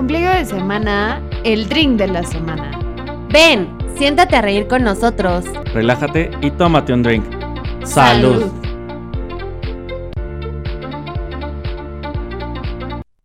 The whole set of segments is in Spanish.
ombligo de semana, el drink de la semana. Ven, siéntate a reír con nosotros. Relájate y tómate un drink. Salud.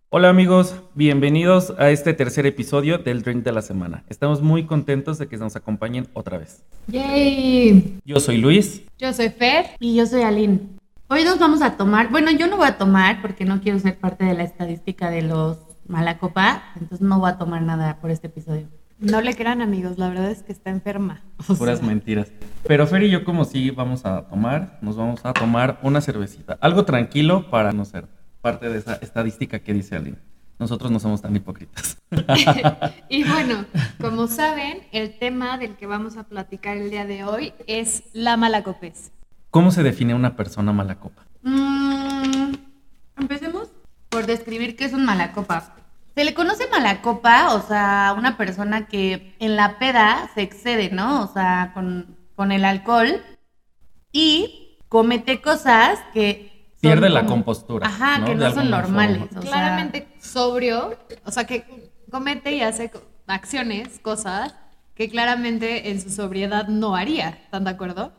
Hola amigos, bienvenidos a este tercer episodio del Drink de la Semana. Estamos muy contentos de que nos acompañen otra vez. ¡Yay! Yo soy Luis. Yo soy Fer. Y yo soy Aline. Hoy nos vamos a tomar, bueno, yo no voy a tomar porque no quiero ser parte de la estadística de los malacopa, entonces no voy a tomar nada por este episodio. No le crean amigos, la verdad es que está enferma. O Puras sea, mentiras. Pero Fer y yo como sí vamos a tomar, nos vamos a tomar una cervecita. Algo tranquilo para no ser parte de esa estadística que dice Aline. Nosotros no somos tan hipócritas. y bueno, como saben, el tema del que vamos a platicar el día de hoy es la malacopez. ¿Cómo se define una persona mala copa? Mm, por describir qué es un malacopa. Se le conoce malacopa, o sea, una persona que en la peda se excede, ¿no? O sea, con, con el alcohol y comete cosas que... Pierde la como- compostura. Ajá, que no son normales. forma. o sea, Claramente sobrio, o sea, que comete y hace acciones, cosas que claramente en su sobriedad no haría. ¿Están de acuerdo?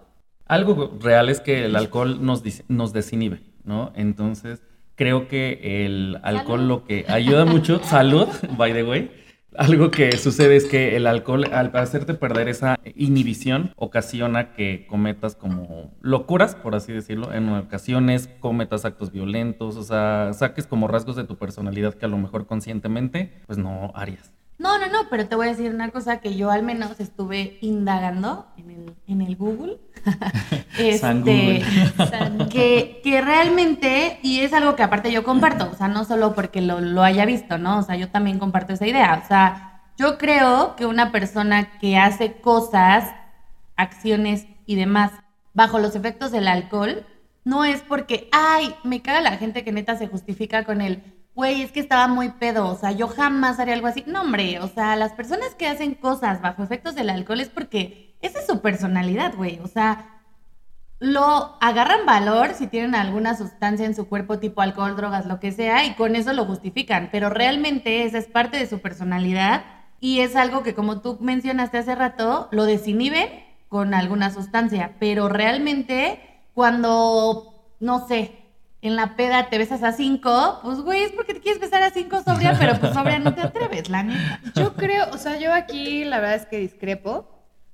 Algo real es que el alcohol nos, dis- nos desinhibe, ¿no? Entonces, creo que el alcohol Salud. lo que ayuda mucho, salud, by the way, algo que sucede es que el alcohol, al hacerte perder esa inhibición, ocasiona que cometas como locuras, por así decirlo, en ocasiones cometas actos violentos, o sea, saques como rasgos de tu personalidad que a lo mejor conscientemente, pues no harías. No, no, no, pero te voy a decir una cosa que yo al menos estuve indagando en el, en el Google. San Google. San- que, que realmente, y es algo que aparte yo comparto, o sea, no solo porque lo, lo haya visto, ¿no? O sea, yo también comparto esa idea. O sea, yo creo que una persona que hace cosas, acciones y demás bajo los efectos del alcohol, no es porque, ay, me caga la gente que neta se justifica con el, güey, es que estaba muy pedo, o sea, yo jamás haría algo así. No, hombre, o sea, las personas que hacen cosas bajo efectos del alcohol es porque esa es su personalidad, güey. O sea, lo agarran valor si tienen alguna sustancia en su cuerpo, tipo alcohol, drogas, lo que sea, y con eso lo justifican. Pero realmente esa es parte de su personalidad y es algo que, como tú mencionaste hace rato, lo desinhibe con alguna sustancia. Pero realmente, cuando, no sé, en la peda te besas a cinco, pues güey, es porque te quieres besar a cinco sobria, pero pues sobria no te atreves, la neta. Yo creo, o sea, yo aquí la verdad es que discrepo.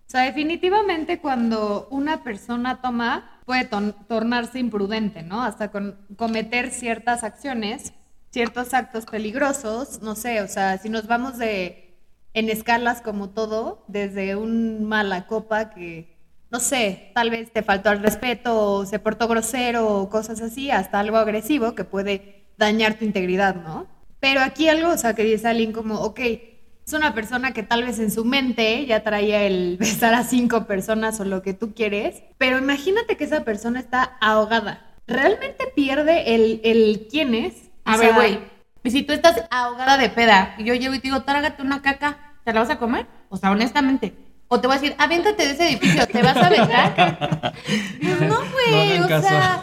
O sea, definitivamente cuando una persona toma puede tornarse imprudente, ¿no? Hasta con cometer ciertas acciones, ciertos actos peligrosos, no sé, o sea, si nos vamos de en escalas como todo, desde un mala copa que no sé, tal vez te faltó al respeto o se portó grosero o cosas así, hasta algo agresivo que puede dañar tu integridad, ¿no? Pero aquí algo, o sea, que dice alguien como, ok, es una persona que tal vez en su mente ya traía el besar a cinco personas o lo que tú quieres, pero imagínate que esa persona está ahogada. ¿Realmente pierde el, el quién es? A O ver, güey, si tú estás ahogada de peda y yo llego y te digo, trágate una caca, ¿te la vas a comer? O sea, honestamente. O te voy a decir, aviéntate de ese edificio, ¿te vas a aventar? No, güey, No o sea,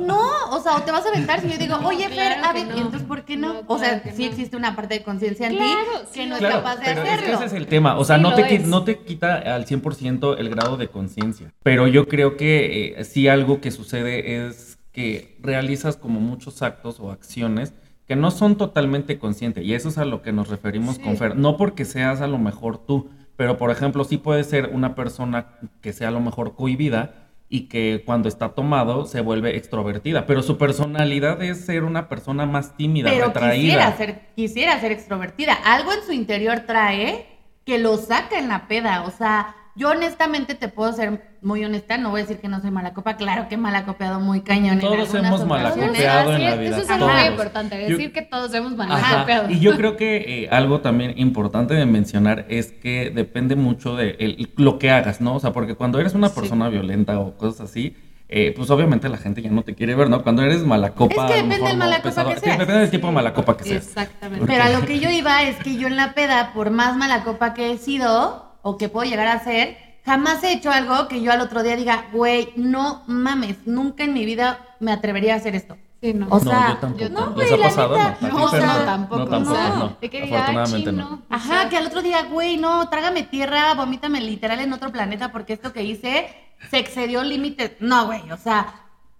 no, o sea, o te vas a aventar si yo digo, No, oye, Fer, claro a que ver, no. y entonces, ¿por qué no? No, o sea, claro sí no. existe una parte de conciencia en Claro, ti sí que no es Claro, capaz de pero hacerlo. es que ese es el tema. O sea, Sí no, te, es. no te quita al 100% el grado de conciencia. Pero yo creo que eh, sí algo que sucede es que realizas como muchos actos o acciones que no son totalmente conscientes. Y eso es a lo que nos referimos Sí. con Fer. No porque seas a lo mejor tú, pero por ejemplo, sí puede ser una persona que sea a lo mejor cohibida y que cuando está tomado se vuelve extrovertida. Pero su personalidad es ser una persona más tímida, Pero retraída. quisiera ser, quisiera ser extrovertida. Algo en su interior trae que lo saca en la peda. O sea, yo honestamente te puedo ser muy honesta, no voy a decir que no soy mala copa, claro que he malacopeado muy cañón. en Todos algunas hemos malacopeado en la vida, Eso es algo muy importante, Yo- decir que todos hemos Ajá. malacopeado. Y yo creo que eh, algo también importante de mencionar es que depende mucho de el- lo que hagas, ¿no? O sea, porque cuando eres una Sí. persona violenta o cosas así, eh, pues obviamente la gente ya no te quiere ver, ¿no? Cuando eres mala copa. Es que depende del no, mala copa pesado. que Sí, seas. Depende del tipo de mala copa que seas. Exactamente. Pero a lo que yo iba es que yo en la peda, por más mala copa que he sido o que puedo llegar a ser, jamás he hecho algo que yo al otro día diga, güey, no mames, nunca en mi vida me atrevería a hacer esto. Sí, no. O no, sea, yo tampoco. yo no, ¿Les güey, ha la pasado? neta, No, no, o sea, tampoco, No, tampoco, no. no. Que diga, Afortunadamente "Ay, no. chino". Ajá, que al otro día, güey, no, trágame tierra, vomítame literal en otro planeta porque esto que hice se excedió límites. No, güey, o sea,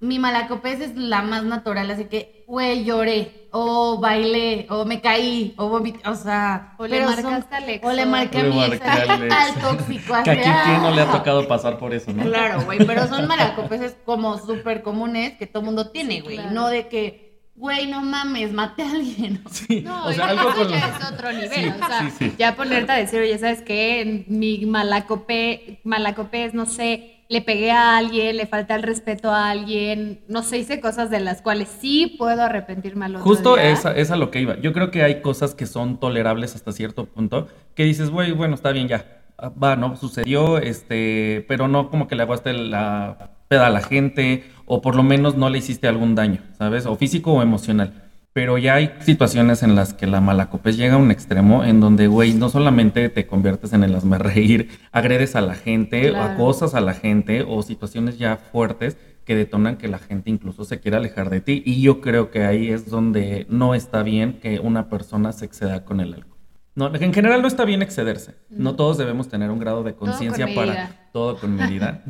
mi malacopés es la más natural, así que, güey, lloré, o bailé, o me caí, o vomité, o sea, O le pero marcaste al ex, O le o- marqué a Le mi marqué ex, al tóxico, Que así, aquí quién no le ha ah. tocado pasar por eso, ¿no? Claro, güey, pero son malacopeses como súper comunes que todo mundo tiene, güey. claro. No de que, güey, no mames, maté a alguien. Sí, No, o sea, algo eso con ya es otro nivel, Sí, o sea, sí, sí. ya ponerte a decir, oye, ¿sabes qué? Mi malacopé, malacopé es, no sé, le pegué a alguien, le falté el respeto a alguien, no sé, hice cosas de las cuales sí puedo arrepentirme al otro Justo día. es, a- es a lo que iba. Yo creo que hay cosas que son tolerables hasta cierto punto, que dices, güey, bueno, está bien ya. Ah, Va, no, sucedió, este, pero no como que le aguaste la peda a la gente, o por lo menos no le hiciste algún daño, ¿sabes? O físico o emocional. Pero ya hay situaciones en las que la malacopés llega a un extremo en donde, güey, no solamente te conviertes en el hazme reír, agredes a la gente, Claro. acosas a la gente, o situaciones ya fuertes que detonan que la gente incluso se quiera alejar de ti. Y yo creo que ahí es donde no está bien que una persona se exceda con el alcohol. No, en general no está bien excederse. No todos debemos tener un grado de con conciencia para todo con medida,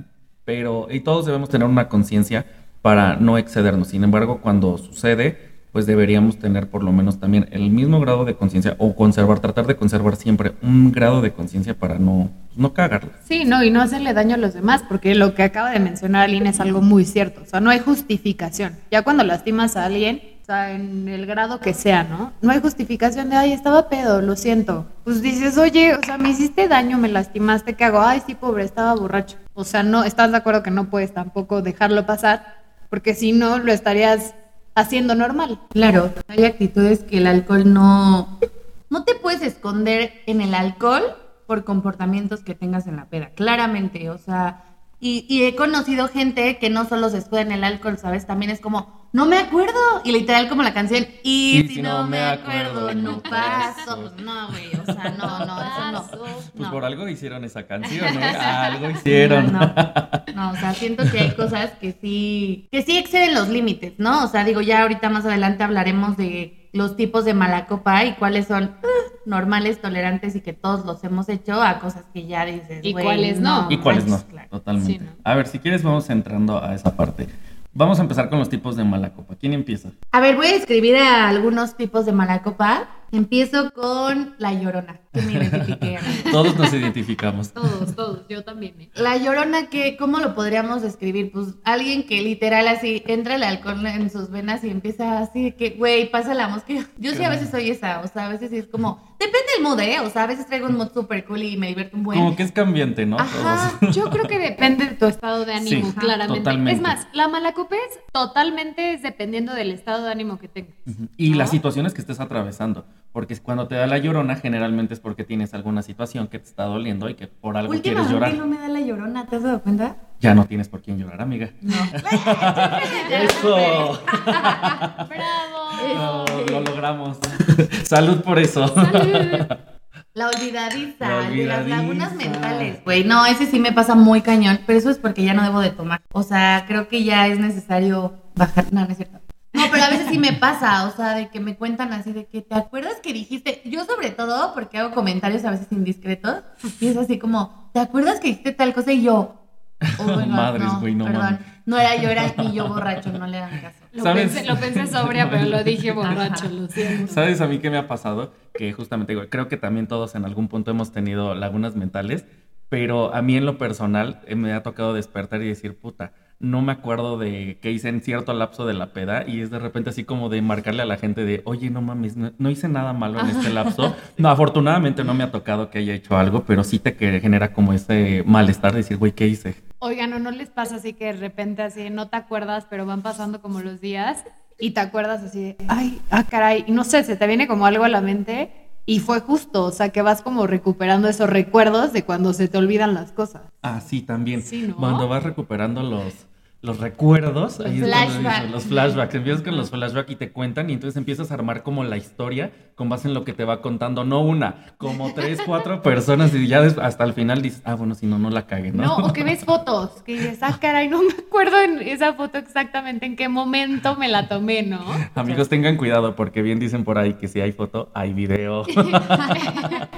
pero y todos debemos tener una conciencia para no excedernos. Sin embargo, cuando sucede, pues deberíamos tener por lo menos también el mismo grado de conciencia o conservar, tratar de conservar siempre un grado de conciencia para no, no cagarla. Sí, no, y no hacerle daño a los demás, porque lo que acaba de mencionar Aline es algo muy cierto. O sea, no hay justificación. Ya cuando lastimas a alguien, o sea, en el grado que sea, ¿no? No hay justificación de, ay, estaba pedo, lo siento. Pues dices, oye, o sea, me hiciste daño, me lastimaste, ¿qué hago? Ay, sí, pobre, estaba borracho. O sea, no, estás de acuerdo que no puedes tampoco dejarlo pasar, porque si no, lo estarías haciendo normal. Claro, hay actitudes que el alcohol no... No te puedes esconder en el alcohol por comportamientos que tengas en la peda, claramente, o sea... Y, he conocido gente que no solo se escuda en el alcohol, ¿sabes? También es como, no me acuerdo. Y literal como la canción, y, si, no, me acuerdo, no paso. No, güey, o sea, no, no, eso no. Pues No. por algo hicieron esa canción, ¿eh? Algo hicieron. No, no. No, o sea, siento que hay cosas que sí, que sí exceden los límites, ¿no? O sea, digo, ya ahorita más adelante hablaremos de los tipos de mala copa y cuáles son uh, normales, tolerantes y que todos los hemos hecho a cosas que ya dices. Y cuáles no. ¿Y cuáles no? Claro. Totalmente. Sí, ¿no? A ver, si quieres vamos entrando a esa parte. Vamos a empezar con los tipos de mala copa. ¿Quién empieza? A ver, voy a escribir a algunos tipos de mala copa. Empiezo con la llorona, que me identifique. amiga. Todos nos identificamos. Todos, todos, yo también. ¿eh? La llorona, que, ¿cómo lo podríamos describir? Pues alguien que literal así entra el alcohol en sus venas y empieza así de que, güey, pasa la mosca. Yo sí a veces soy esa, o sea, a veces sí es como, depende del mood, ¿eh? O sea, a veces traigo un mood súper cool y me divierto un buen. Como que es cambiante, ¿no? Ajá. Todos. Yo creo que depende de tu estado de ánimo, Sí, claramente. totalmente. Es más, la malacopés totalmente es dependiendo del estado de ánimo que tengas. Y ¿No? las situaciones que estés atravesando. Porque cuando te da la llorona, generalmente es porque tienes alguna situación que te está doliendo y que por algo quieres Últimamente llorar. no me da la llorona, ¿te has dado cuenta? Ya no tienes por quién llorar, amiga. No. ¡Eso! ¡Bravo! No, lo logramos. Salud por eso. La olvidadiza, La de las lagunas mentales. Güey, no, ese sí me pasa muy cañón, pero eso es porque ya no debo de tomar. O sea, creo que ya es necesario bajar. No, no es cierto. No, pero a veces sí me pasa, o sea, de que me cuentan así de que te acuerdas que dijiste, yo sobre todo porque hago comentarios a veces indiscretos, y es así como, ¿te acuerdas que dijiste tal cosa? Y yo, oh, God, Madres, no, güey, no perdón, no era yo, era ni yo borracho, no le dan caso. Lo ¿Sabes? pensé, lo pensé sobria, pero lo dije borracho, lo siento. ¿Sabes a mí qué me ha pasado? Que justamente digo, creo que también todos en algún punto hemos tenido lagunas mentales, pero a mí en lo personal eh, me ha tocado despertar y decir, puta, no me acuerdo de qué hice en cierto lapso de la peda y es de repente así como de marcarle a la gente de, oye, no mames, no, no hice nada malo en este lapso. No, afortunadamente no me ha tocado que haya hecho algo, pero sí te genera como ese malestar de decir, güey, ¿qué hice? Oigan, ¿o no les pasa así que de repente así no te acuerdas, pero van pasando como los días y te acuerdas así de, ay, ah, caray, y no sé, se te viene como algo a la mente y fue justo, o sea, que vas como recuperando esos recuerdos de cuando se te olvidan las cosas. Ah, sí, también. Sí, ¿no? Cuando vas recuperando los, los recuerdos, ahí dices, los flashbacks, empiezas con los flashbacks y te cuentan y entonces empiezas a armar como la historia con base en lo que te va contando, no una, como tres, cuatro personas y ya hasta el final dices, ah, bueno, si no, no la cagué, ¿no? No, o que ves fotos, que dices, ah, caray, no me acuerdo en esa foto exactamente en qué momento me la tomé, ¿no? Amigos, tengan cuidado porque bien dicen por ahí que si hay foto, hay video.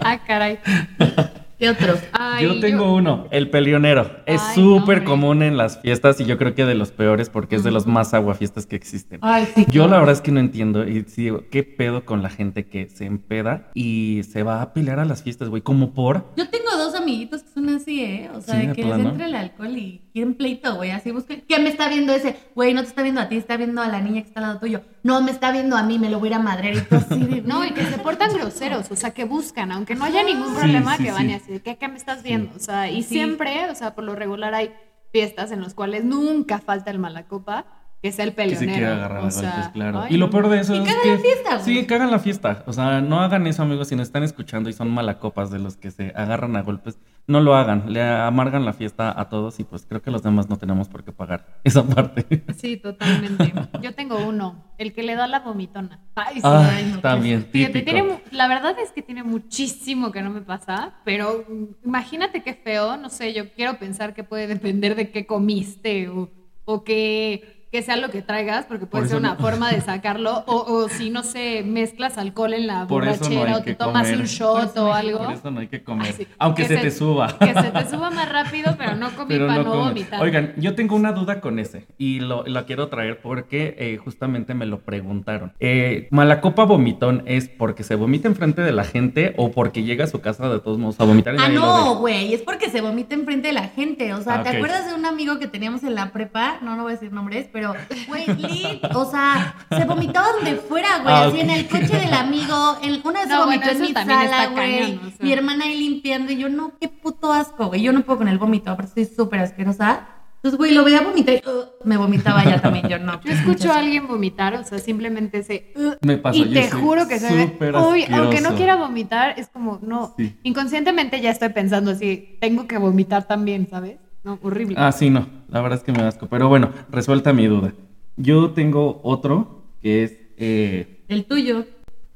Ah, caray. ¿Qué otro? Ay, yo tengo uno, el pelionero. Es súper no, común en las fiestas y yo creo que de los peores porque es de los más aguafiestas que existen. Ay, sí. Yo la verdad es que no entiendo y sí digo, ¿qué pedo con la gente que se empeda y se va a pelear a las fiestas, güey? Como por... Yo tengo dos amiguitos que son así, ¿eh? O sea, Sí, de que les entra el alcohol y quieren pleito, güey. Así buscan. ¿Quién me está viendo ese? Güey, no te está viendo a ti, está viendo a la niña que está al lado tuyo. No, me está viendo a mí, me lo voy a ir a madrear y tú así de. No, y que se portan groseros, o sea, que buscan, aunque no haya ningún Sí, problema, sí, que van sí. y así, ¿qué, qué me estás viendo? O sea, y Sí. siempre, o sea, por lo regular hay fiestas en las cuales nunca falta el malacopa, que es el Que peleonero. se quiere agarrar o sea, golpes, claro. ay, y lo no. peor de eso Y es cagan que... la fiesta, güey. Sí, cagan la fiesta. O sea, no hagan eso, amigos, si nos están escuchando y son malacopas de los que se agarran a golpes. No lo hagan, le amargan la fiesta a todos y pues creo que los demás no tenemos por qué pagar esa parte. Sí, totalmente. Yo tengo uno, el que le da la vomitona. Ay, sí. Ah, ay, no, también, Fíjate, típico. tiene la verdad es que tiene muchísimo que no me pasa, pero imagínate qué feo, no sé, yo quiero pensar que puede depender de qué comiste o, o que, que sea lo que traigas, porque puede Por ser una no- forma de sacarlo, o, o si, no sé, mezclas alcohol en la Por eso no borrachera o te tomas comer. un shot o algo. Por eso no hay que comer. Aunque Que se, te suba. Que se te suba más rápido, pero no comí Pero para no vomitar. Oigan, yo tengo una duda con ese y lo, la quiero traer porque eh, justamente me lo preguntaron. Eh, ¿Malacopa vomitón es porque se vomita enfrente de la gente o porque llega a su casa de todos modos a vomitar? y Ah, no, güey, es porque se vomita enfrente de la gente. O sea, Ah, ¿te acuerdas de un amigo que teníamos en la prepa? No, no voy a decir nombres, pero, güey, lit, o sea, se vomitaba donde fuera, güey, Ah, así en el coche del amigo. en- una vez se No, vomitó bueno, en mi sala, güey. cañón, o sea. Mi hermana ahí limpiando y yo, no, qué puto asco, güey. Yo no puedo con el vómito, aparte estoy súper asquerosa. Entonces, güey, lo veía vomitar y uh, me vomitaba ya también. Yo no. Yo escucho a alguien vomitar, o sea, simplemente ese... "Ugh", Me pasó, y te juro que se ve. súper Uy, aunque no quiera vomitar, es como, no. Sí. Inconscientemente ya estoy pensando así, tengo que vomitar también, ¿sabes? No, horrible. Ah, sí, no. La verdad es que me asco. Pero bueno, resuelta mi duda. Yo tengo otro que es... eh, El tuyo.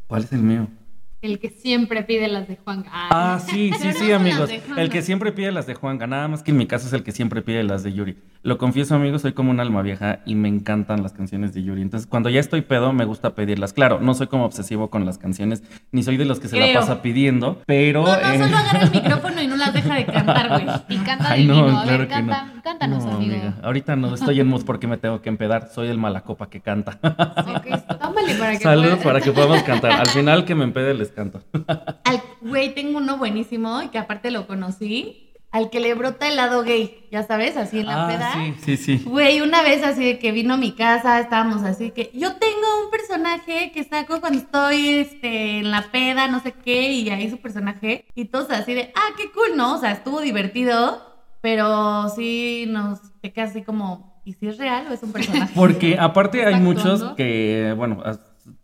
¿Cuál es el mío? El que siempre pide las de Juan. Ay, Ah, sí, sí, sí, amigos. Juanga. El que siempre pide las de Juanga, nada más que en mi caso es el que siempre pide las de Yuri. Lo confieso, amigos, soy como un alma vieja y me encantan las canciones de Yuri. Entonces, cuando ya estoy pedo, me gusta pedirlas. Claro, no soy como obsesivo con las canciones, ni soy de los que se la Creo. pasa pidiendo, pero... No, no, eh, solo agarra el micrófono y no las deja de cantar, güey. Y canta Ay, no, a claro ver, que canta- no. cántanos, No, amigo. amiga, Ahorita no estoy en mood porque me tengo que empedar. Soy el malacopa que canta. Tómale para que Salud pueda- para que podamos cantar. Al final que me empede les canto. Al güey, tengo uno buenísimo y que aparte lo conocí. Al que le brota el lado gay, ya sabes, así en la ah, peda. sí, sí, sí. Güey, una vez así de que vino a mi casa, estábamos así que yo tengo un personaje que saco cuando estoy este, en la peda, no sé qué, y ahí su personaje, y todos así de, ah, qué cool, ¿no? O sea, estuvo divertido, pero sí nos te quedas así como, ¿y si es real o es un personaje? Porque aparte hay ¿Está muchos actuando? que, bueno,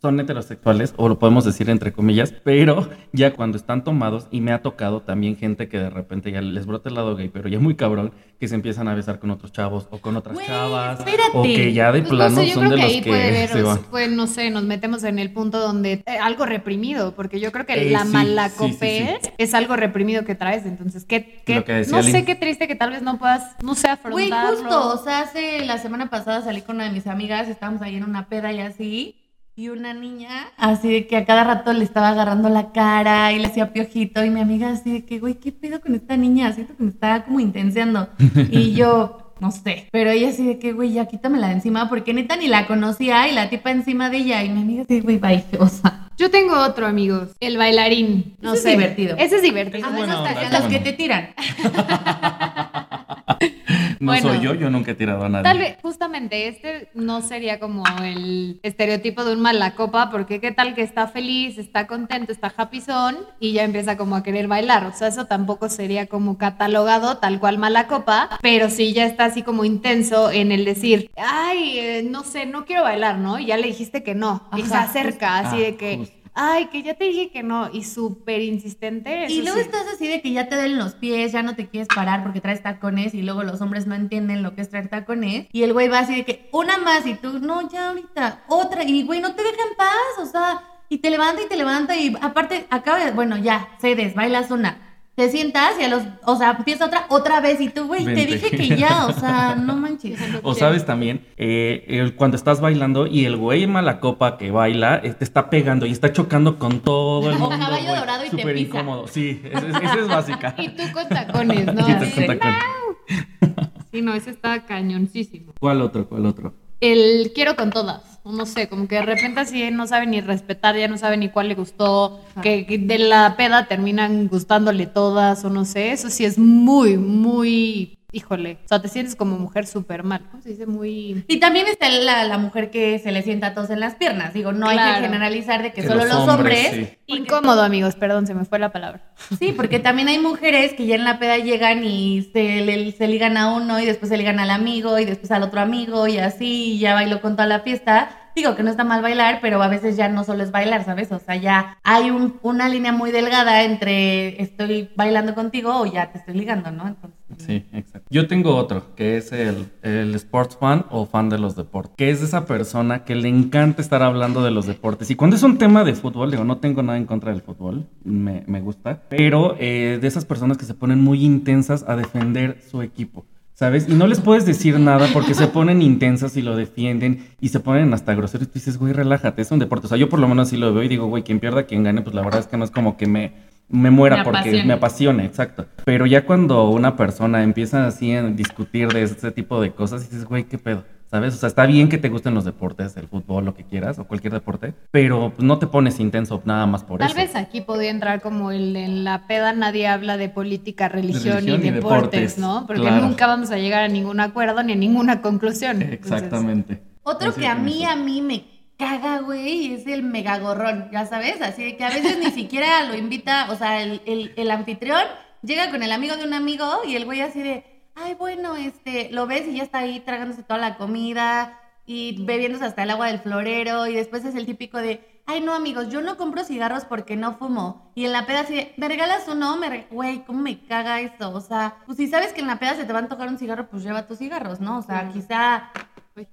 son heterosexuales, o lo podemos decir entre comillas, pero ya cuando están tomados, y me ha tocado también gente que de repente ya les brota el lado gay, pero ya muy cabrón, que se empiezan a besar con otros chavos o con otras Güey, chavas, espérate. o que ya de Pues no plano sé, yo son creo de que los ahí que puede ver, se van. pues no sé, nos metemos en el punto donde eh, algo reprimido, porque yo creo que Eh, la sí, malacopés sí, sí, es algo reprimido que traes, entonces qué, qué- que no sé qué triste que tal vez no puedas, no sé, Güey, afrontarlo. justo, o sea, hace la semana pasada salí con una de mis amigas, estábamos ahí en una peda y así, y una niña así de que a cada rato le estaba agarrando la cara y le hacía piojito, y mi amiga así de que, güey, ¿qué pedo con esta niña? Siento que me está como intenseando. Y yo, no sé, pero ella así de que, güey, ya quítamela de encima, porque neta ni la conocía y la tipa encima de ella, y mi amiga así, güey, bye, o sea. Yo tengo otro, amigos, el bailarín. No Ese es sé. divertido. Ese es divertido. Ah, que- es los que te tiran. No Bueno. soy yo, yo nunca he tirado a nadie. Tal vez, justamente, este no sería como el estereotipo de un malacopa, porque qué tal que está feliz, está contento, está happyzón y ya empieza como a querer bailar. O sea, eso tampoco sería como catalogado tal cual malacopa, pero sí ya está así como intenso en el decir, ay, eh, no sé, no quiero bailar, ¿no? Y ya le dijiste que no. y se acerca así justo. de que, Ah, justo. Ay, que ya te dije que no, y súper insistente. Y luego sí. estás así de que ya te duelen los pies, ya no te quieres parar porque traes tacones y luego los hombres no entienden lo que es traer tacones. Y el güey va así de que una más y tú, no, ya ahorita, otra. Y güey, no te deja en paz, o sea, y te levanta y te levanta y aparte acaba de, bueno, ya, cedes, bailas una. Te sientas y a los, o sea, empieza otra, otra vez y tú, güey, te dije que ya, o sea, no manches. O sabes también, eh, el- cuando estás bailando y el güey mala copa que baila eh, te está pegando y está chocando con todo el O mundo. caballo güey. dorado y te pisa. incómodo. Sí, esa es, básica. Y tú con tacones, ¿no? Y de, con tacones. Sí, no, ese está cañoncísimo. ¿Cuál otro? ¿Cuál otro? El quiero con todas, o no sé, como que de repente así no sabe ni respetar, ya no sabe ni cuál le gustó, que, que de la peda terminan gustándole todas, o no sé, eso sí es muy, muy, híjole, o sea, te sientes como mujer súper mal, ¿cómo se dice? Muy... Y también está la, la mujer que se le sienta a todos en las piernas. Digo, no hay que generalizar de que, Que solo los hombres, hombres. sí. Incómodo, amigos, perdón, se me fue la palabra. Sí, porque también hay mujeres que ya en la peda llegan y se, le- se ligan a uno y después se ligan al amigo y después al otro amigo y así y ya bailó con toda la fiesta. Digo que no está mal bailar, pero a veces ya no solo es bailar, ¿sabes? O sea, ya hay un- una línea muy delgada entre estoy bailando contigo o ya te estoy ligando, ¿no? Entonces, Sí, exacto. Yo tengo otro, que es el, el sports fan o fan de los deportes, que es esa persona que le encanta estar hablando de los deportes. Y cuando es un tema de fútbol, digo, no tengo nada en contra del fútbol, me, me gusta, pero eh, de esas personas que se ponen muy intensas a defender su equipo. ¿Sabes? Y no les puedes decir nada porque se ponen intensas y lo defienden y se ponen hasta groseros. Y tú dices, güey, relájate, es un deporte. O sea, yo por lo menos así lo veo y digo, güey, quien pierda, quien gane, pues la verdad es que no es como que me, me muera Me porque apasione. me apasiona, exacto. Pero ya cuando una persona empieza así a discutir de ese tipo de cosas, dices, güey, qué pedo. ¿Sabes? O sea, está bien que te gusten los deportes, el fútbol, lo que quieras, o cualquier deporte, pero pues, no te pones intenso nada más por Tal eso. vez aquí podría entrar como el en la peda nadie habla de política, religión, religión y, y deportes, deportes, ¿no? Porque claro. nunca vamos a llegar a ningún acuerdo ni a ninguna conclusión. Entonces, Exactamente. Otro que a mí, eso. a mí me caga, güey, es el megagorrón, ya sabes, así de que a veces ni siquiera lo invita, o sea, el, el, el anfitrión llega con el amigo de un amigo y el güey así de, ay, bueno, este, lo ves y ya está ahí tragándose toda la comida y bebiéndose hasta el agua del florero y después es el típico de, ay, no, amigos, yo no compro cigarros porque no fumo. Y en la peda así de, ¿me regalas uno? Me Güey, ¿cómo me caga eso? O sea, pues si sabes que en la peda se te va a antojar un cigarro, pues lleva tus cigarros, ¿no? O sea, quizá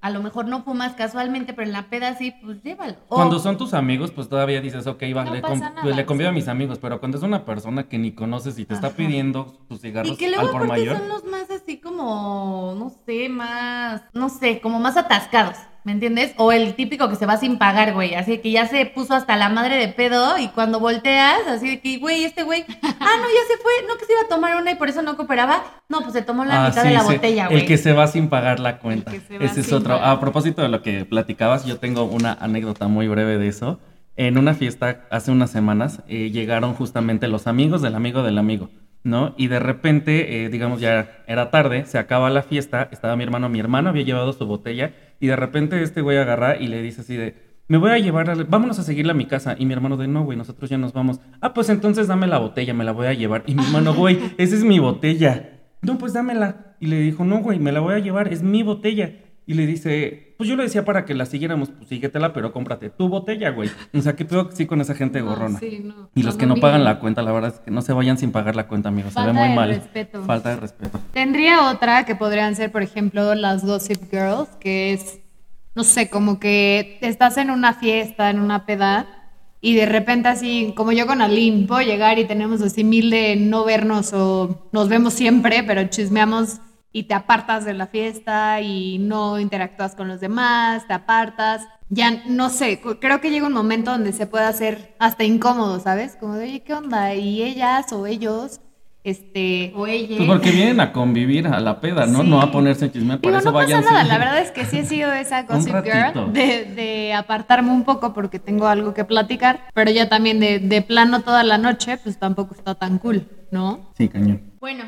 a lo mejor no fumas casualmente, pero en la peda sí, pues llévalo. O- Cuando son tus amigos, pues todavía dices, ok, va, No le, pasa com- nada, pues, le convido a mis amigos, pero cuando es una persona que ni conoces y te está pidiendo tus cigarros y que al por mayor, son los más así como, no sé, más, no sé, como más atascados, ¿me entiendes? O el típico que se va sin pagar, güey, así que ya se puso hasta la madre de pedo y cuando volteas, así de que, güey, este güey, ah, no, ya se fue, no que se iba a tomar una y por eso no cooperaba, no, pues se tomó la Ah, mitad sí, de la sí, botella, güey. El que se va sin pagar la cuenta. Ese es otro. pagar. A propósito de lo que platicabas, yo tengo una anécdota muy breve de eso. En una fiesta hace unas semanas eh, llegaron justamente los amigos del amigo del amigo, ¿no? Y de repente, eh, digamos, ya era tarde, se acaba la fiesta, estaba mi hermano, mi hermano había llevado su botella y de repente este güey agarra y le dice así de, me voy a llevar, al- vámonos a seguirla a mi casa. Y mi hermano de, no, güey, nosotros ya nos vamos. Ah, pues entonces dame la botella, me la voy a llevar. Y mi hermano, güey, esa es mi botella. No, pues dámela. Y le dijo, no, güey, me la voy a llevar, es mi botella. Y le dice, pues yo le decía para que la siguiéramos, pues síguetela, pero cómprate tu botella, güey. O sea, qué pedo que sí con esa gente No, gorrona. sí, no. Y los que no pagan la cuenta, la verdad es que no se vayan sin pagar la cuenta, amigos. Se ve Falta muy de mal. respeto. Falta de respeto. Tendría otra que podrían ser, por ejemplo, las Gossip Girls, que es, no sé, como que estás en una fiesta, en una peda, y de repente así, como yo con Aline, puedo llegar y tenemos así mil de no vernos o nos vemos siempre, pero chismeamos y te apartas de la fiesta y no interactúas con los demás, te apartas. Ya, no sé, creo que llega un momento donde se puede hacer hasta incómodo, ¿sabes? Como de, oye, ¿qué onda? Y ellas o ellos, este... O ella. Pues porque vienen a convivir a la peda, ¿no? Sí. No a ponerse a chismear. Por Digo, eso no pasa vayan nada, la verdad es que sí he sido esa gossip girl de, de apartarme un poco porque tengo algo que platicar, pero ya también de, de plano toda la noche, pues tampoco está tan cool, ¿no? Sí, cañón. Bueno,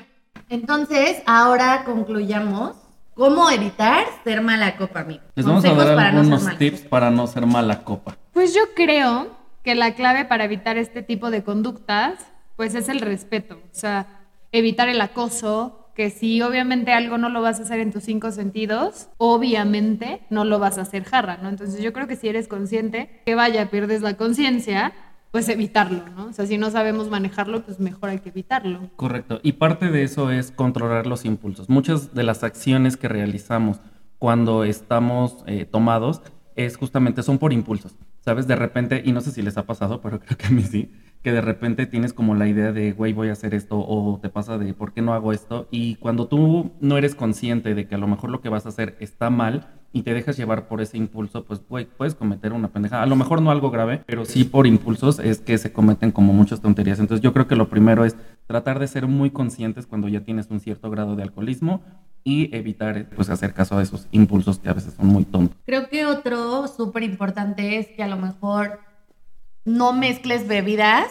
entonces ahora concluyamos cómo evitar ser mala copa, amigo. Les vamos a Consejos dar para no ser algunos mala tips para no ser mala copa. Pues yo creo que la clave para evitar este tipo de conductas, pues es el respeto, o sea, evitar el acoso, que si obviamente algo no lo vas a hacer en tus cinco sentidos, obviamente no lo vas a hacer jarra, ¿no? Entonces yo creo que si eres consciente, que vaya, pierdes la conciencia, pues evitarlo, ¿no? O sea, si no sabemos manejarlo, pues mejor hay que evitarlo. Correcto. Y parte de eso es controlar los impulsos. Muchas de las acciones que realizamos cuando estamos eh, tomados es justamente, son por impulsos, ¿sabes? De repente, y no sé si les ha pasado, pero creo que a mí sí, que de repente tienes como la idea de, güey, voy a hacer esto, o te pasa de, ¿por qué no hago esto? Y cuando tú no eres consciente de que a lo mejor lo que vas a hacer está mal y te dejas llevar por ese impulso, pues, puedes cometer una pendeja. A lo mejor no algo grave, pero sí por impulsos es que se cometen como muchas tonterías. Entonces yo creo que lo primero es tratar de ser muy conscientes cuando ya tienes un cierto grado de alcoholismo y evitar pues hacer caso a esos impulsos que a veces son muy tontos. Creo que otro súper importante es que a lo mejor no mezcles bebidas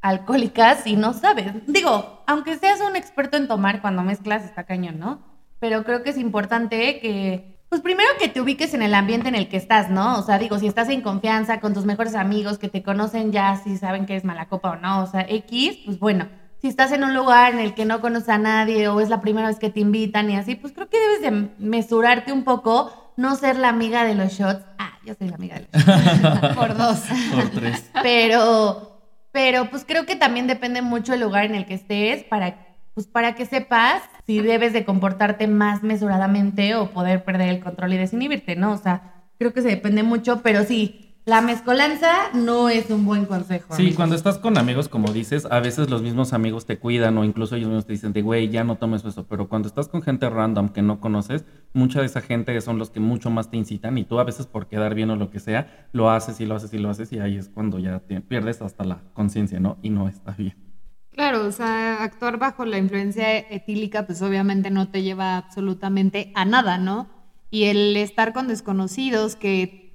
alcohólicas si no sabes. Digo, aunque seas un experto en tomar cuando mezclas está cañón, ¿no? Pero creo que es importante que, pues primero que te ubiques en el ambiente en el que estás, ¿no? O sea, digo, si estás en confianza con tus mejores amigos que te conocen ya, si saben que es mala copa o no, o sea, X, pues bueno. Si estás en un lugar en el que no conoces a nadie o es la primera vez que te invitan y así, pues creo que debes de mesurarte un poco, no ser la amiga de los shots. Ah, yo soy la amiga de los shots. Por dos. Por tres. Pero, pero pues creo que también depende mucho el lugar en el que estés para, pues para que sepas si debes de comportarte más mesuradamente o poder perder el control y desinhibirte, ¿no? O sea, creo que se depende mucho, pero sí, la mezcolanza no es un buen consejo. Sí, cuando estás con amigos, como dices, a veces los mismos amigos te cuidan o incluso ellos mismos te dicen de, güey, ya no tomes eso. Pero cuando estás con gente random que no conoces, mucha de esa gente son los que mucho más te incitan y tú a veces por quedar bien o lo que sea, lo haces y lo haces y lo haces y ahí es cuando ya te pierdes hasta la conciencia, ¿no? Y no está bien. Claro, o sea, actuar bajo la influencia etílica, pues obviamente no te lleva absolutamente a nada, ¿no? Y el estar con desconocidos que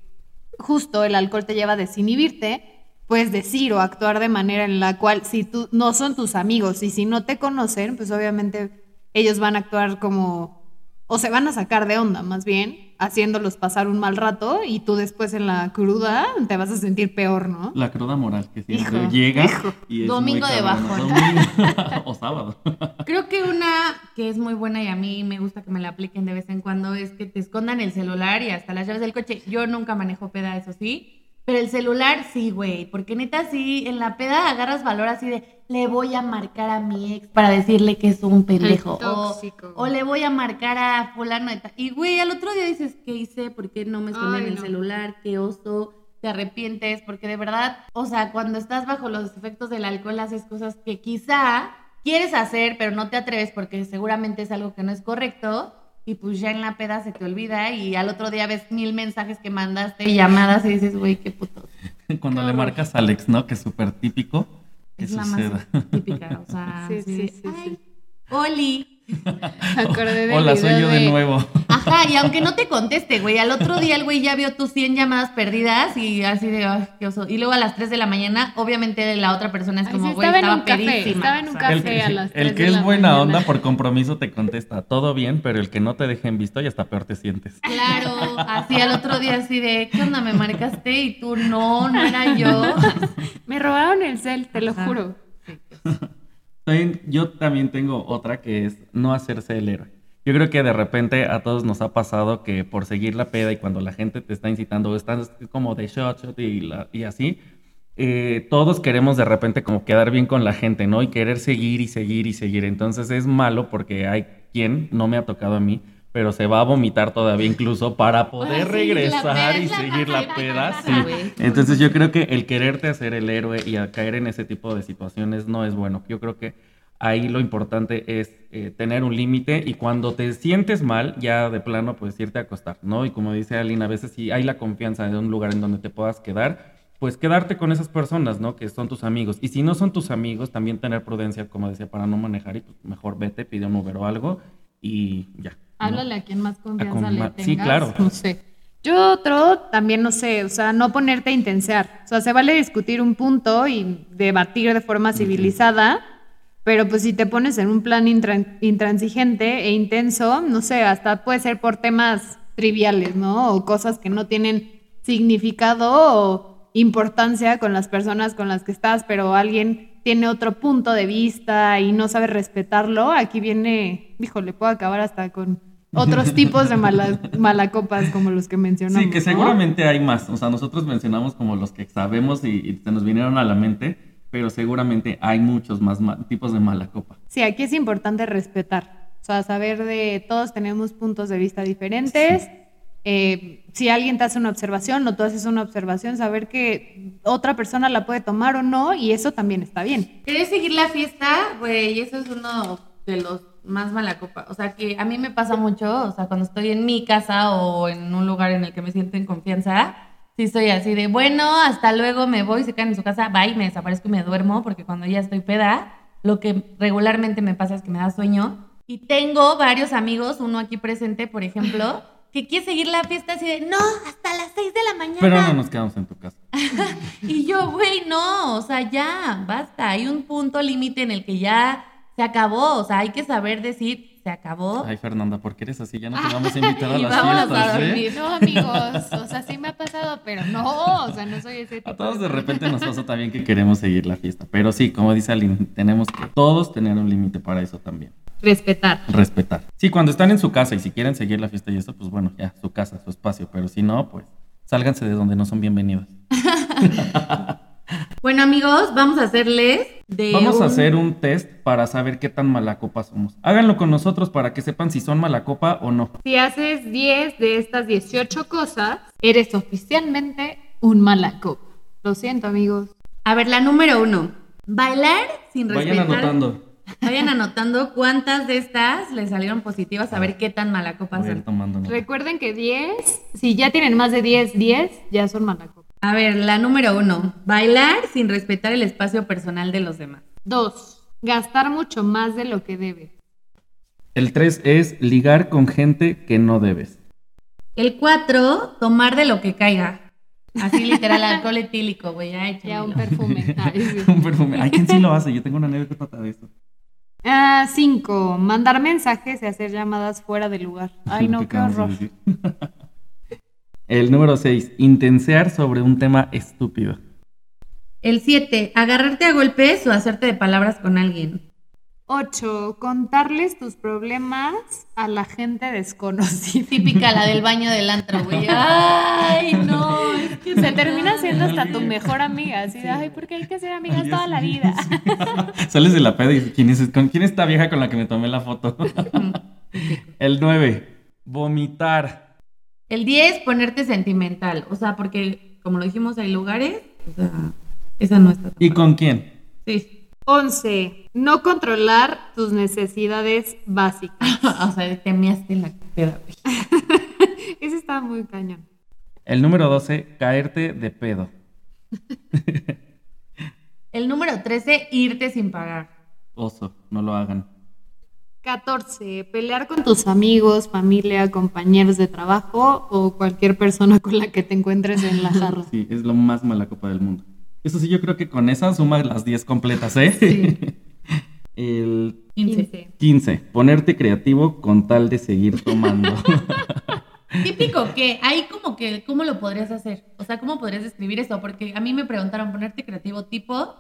justo el alcohol te lleva a desinhibirte, puedes decir o actuar de manera en la cual si tú no son tus amigos y si no te conocen, pues obviamente ellos van a actuar como o se van a sacar de onda más bien haciéndolos pasar un mal rato y tú después en la cruda te vas a sentir peor, ¿no? La cruda moral que siempre llega y es Domingo de bajón. o sábado. Creo que una que es muy buena y a mí me gusta que me la apliquen de vez en cuando es que te escondan el celular y hasta las llaves del coche. Yo nunca manejo peda, eso sí. Pero el celular sí, güey, porque neta sí, en la peda agarras valor así de, le voy a marcar a mi ex para decirle que es un pendejo. O, le voy a marcar a fulano. Y, güey, al otro día dices, ¿qué hice? ¿Por qué no me escondí en el celular? ¿Qué oso? Te arrepientes, porque de verdad, o sea, cuando estás bajo los efectos del alcohol haces cosas que quizá quieres hacer, pero no te atreves porque seguramente es algo que no es correcto y pues ya en la peda se te olvida y al otro día ves mil mensajes que mandaste y llamadas y dices, güey, qué puto. Cuando le marcas a Alex, ¿no? Que es súper típico. Es la más típica, o sea, sí, sí, sí, sí, Oli, Hola, soy yo de... nuevo. Ajá, y aunque no te conteste, güey, al otro día el güey ya vio tus 100 llamadas perdidas y así de, ay, qué oso. Y luego a las 3 de la mañana, obviamente la otra persona es como, güey, estaba, estaba Estaba en un café el que, a las 3 El que es buena onda por compromiso te contesta todo bien, pero el que no te dejen visto ya hasta peor te sientes. Claro, así al otro día así de, ¿qué onda? Me marcaste y tú no, no era yo. Me robaron el cel, te lo juro. Yo también tengo otra que es no hacerse el héroe. Yo creo que de repente a todos nos ha pasado que por seguir la peda y cuando la gente te está incitando, estás como de shot, shot y, así, eh, todos queremos de repente como quedar bien con la gente, ¿no? Y querer seguir y seguir y seguir. Entonces es malo porque hay quien, no me ha tocado a mí, pero se va a vomitar todavía incluso para poder regresar y seguir la peda. Entonces yo creo que el quererte hacer el héroe y a caer en ese tipo de situaciones no es bueno. Yo creo que ahí lo importante es eh, tener un límite y cuando te sientes mal, ya de plano puedes irte a acostar, ¿no? Y como dice Alina, a veces si hay la confianza de un lugar en donde te puedas quedar, pues quedarte con esas personas, ¿no? Que son tus amigos. Y si no son tus amigos, también tener prudencia, como decía, para no manejar y pues mejor vete, pide un Uber o algo y ya. Háblale a quien más confianza le tengas. Sí, claro. No sé. Yo otro también no sé, o sea, no ponerte a intensear. O sea, se vale discutir un punto y debatir de forma civilizada, pero pues si te pones en un plan intransigente e intenso, no sé, hasta puede ser por temas triviales, ¿no? O cosas que no tienen significado o importancia con las personas con las que estás, pero alguien tiene otro punto de vista y no sabe respetarlo, aquí viene, híjole, puedo acabar hasta con otros tipos de malas, malacopas como los que mencionamos. Sí, que ¿no? seguramente hay más. O sea, nosotros mencionamos como los que sabemos y, y se nos vinieron a la mente, pero seguramente hay muchos más ma- tipos de mala copa. Sí, aquí es importante respetar. O sea, saber de todos tenemos puntos de vista diferentes. Eh, si alguien te hace una observación o tú haces una observación, saber que otra persona la puede tomar o no, y eso también está bien. ¿Querés seguir la fiesta? Güey, eso es uno de los más mala copa. O sea, que a mí me pasa mucho, o sea, cuando estoy en mi casa o en un lugar en el que me siento en confianza, sí soy así de, bueno, hasta luego, me voy, se quedan en su casa, bye, me desaparezco y me duermo, porque cuando ya estoy peda, lo que regularmente me pasa es que me da sueño. Y tengo varios amigos, uno aquí presente, por ejemplo, que quiere seguir la fiesta así de, no, hasta las 6 de la mañana. Pero no nos quedamos en tu casa. Y yo, güey, no, o sea, ya, basta. Hay un punto límite en el que ya se acabó. O sea, hay que saber decir, se acabó. Ay, Fernanda, ¿por qué eres así? Ya no te vamos a invitar a las vámonos a fiestas, ¿eh? dormir. No, amigos, o sea, sí me ha pasado, pero no, o sea, no soy ese tipo. A todos de repente nos pasa también que queremos seguir la fiesta. Pero sí, como dice Aline, tenemos que todos tener un límite para eso también. Respetar. Respetar. Sí, cuando están en su casa y si quieren seguir la fiesta y eso, pues bueno, ya, su casa, su espacio. Pero si no, pues sálganse de donde no son bienvenidos. Bueno, amigos, vamos a hacerles de. Vamos a hacer un test para saber qué tan mala copa somos. Háganlo con nosotros para que sepan si son mala copa o no. Si haces 10 de estas 18 cosas, eres oficialmente un malacopa. Lo siento, amigos. A ver, la número uno. Bailar sin respetar. Vayan anotando. Vayan anotando cuántas de estas les salieron positivas, a ver qué tan mala copa son. Recuerden que 10, si ya tienen más de 10, 10, ya son malacopa. A ver, la número uno. Bailar sin respetar el espacio personal de los demás. 2. Gastar mucho más de lo que debes. El 3 es ligar con gente que no debes. El cuatro, tomar de lo que caiga. Así literal, alcohol etílico, güey, ya Ya un perfume. Ay, sí. Un perfume. Ay, ¿quién sí lo hace? Yo tengo una anécdota de esto. Ah, 5. Mandar mensajes y hacer llamadas fuera de lugar. Ay, no, que qué horror. El número 6, intensear sobre un tema estúpido. El siete, agarrarte a golpes o hacerte de palabras con alguien. 8. Contarles tus problemas a la gente desconocida. Típica la del baño del antro, güey. Ay, no, es que Se termina siendo hasta tu mejor amiga. Así de, ay, porque hay que ser amigas Ay, toda la sí. vida. Sales de la peda y dices, ¿quién es, con, ¿quién es esta vieja con la que me tomé la foto? El 9, vomitar. El 10, ponerte sentimental. O sea, porque, como lo dijimos, hay lugares. O sea, esa no está ¿Y con quién? Sí. 11. No controlar tus necesidades básicas. o sea, te measte en la peda, güey. Ese está muy cañón. El número 12, caerte de pedo. El número 13, irte sin pagar. Oso, no lo hagan. 14. Pelear con tus amigos, familia, compañeros de trabajo o cualquier persona con la que te encuentres en la jarra. Sí, es lo más mala copa del mundo. Eso sí, yo creo que con esa suma las 10 completas, ¿eh? Sí. El 15. 15. 15, ponerte creativo con tal de seguir tomando. Típico que ahí como que, ¿cómo lo podrías hacer? O sea, ¿cómo podrías describir eso? Porque a mí me preguntaron ponerte creativo tipo,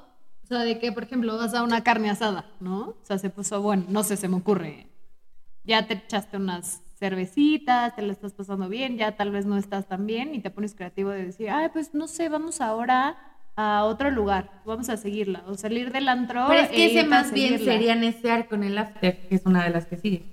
O sea, de que, por ejemplo, vas a una carne asada, ¿no? O sea, se puso bueno, no sé, se me ocurre. Ya te echaste unas cervecitas, te lo estás pasando bien, ya tal vez no estás tan bien y te pones creativo de decir, ay, pues no sé, vamos ahora a otro lugar, vamos a seguirla, o salir del antro. pero es e que ese irte a más bien sería necear con el after, que es una de las que sigue.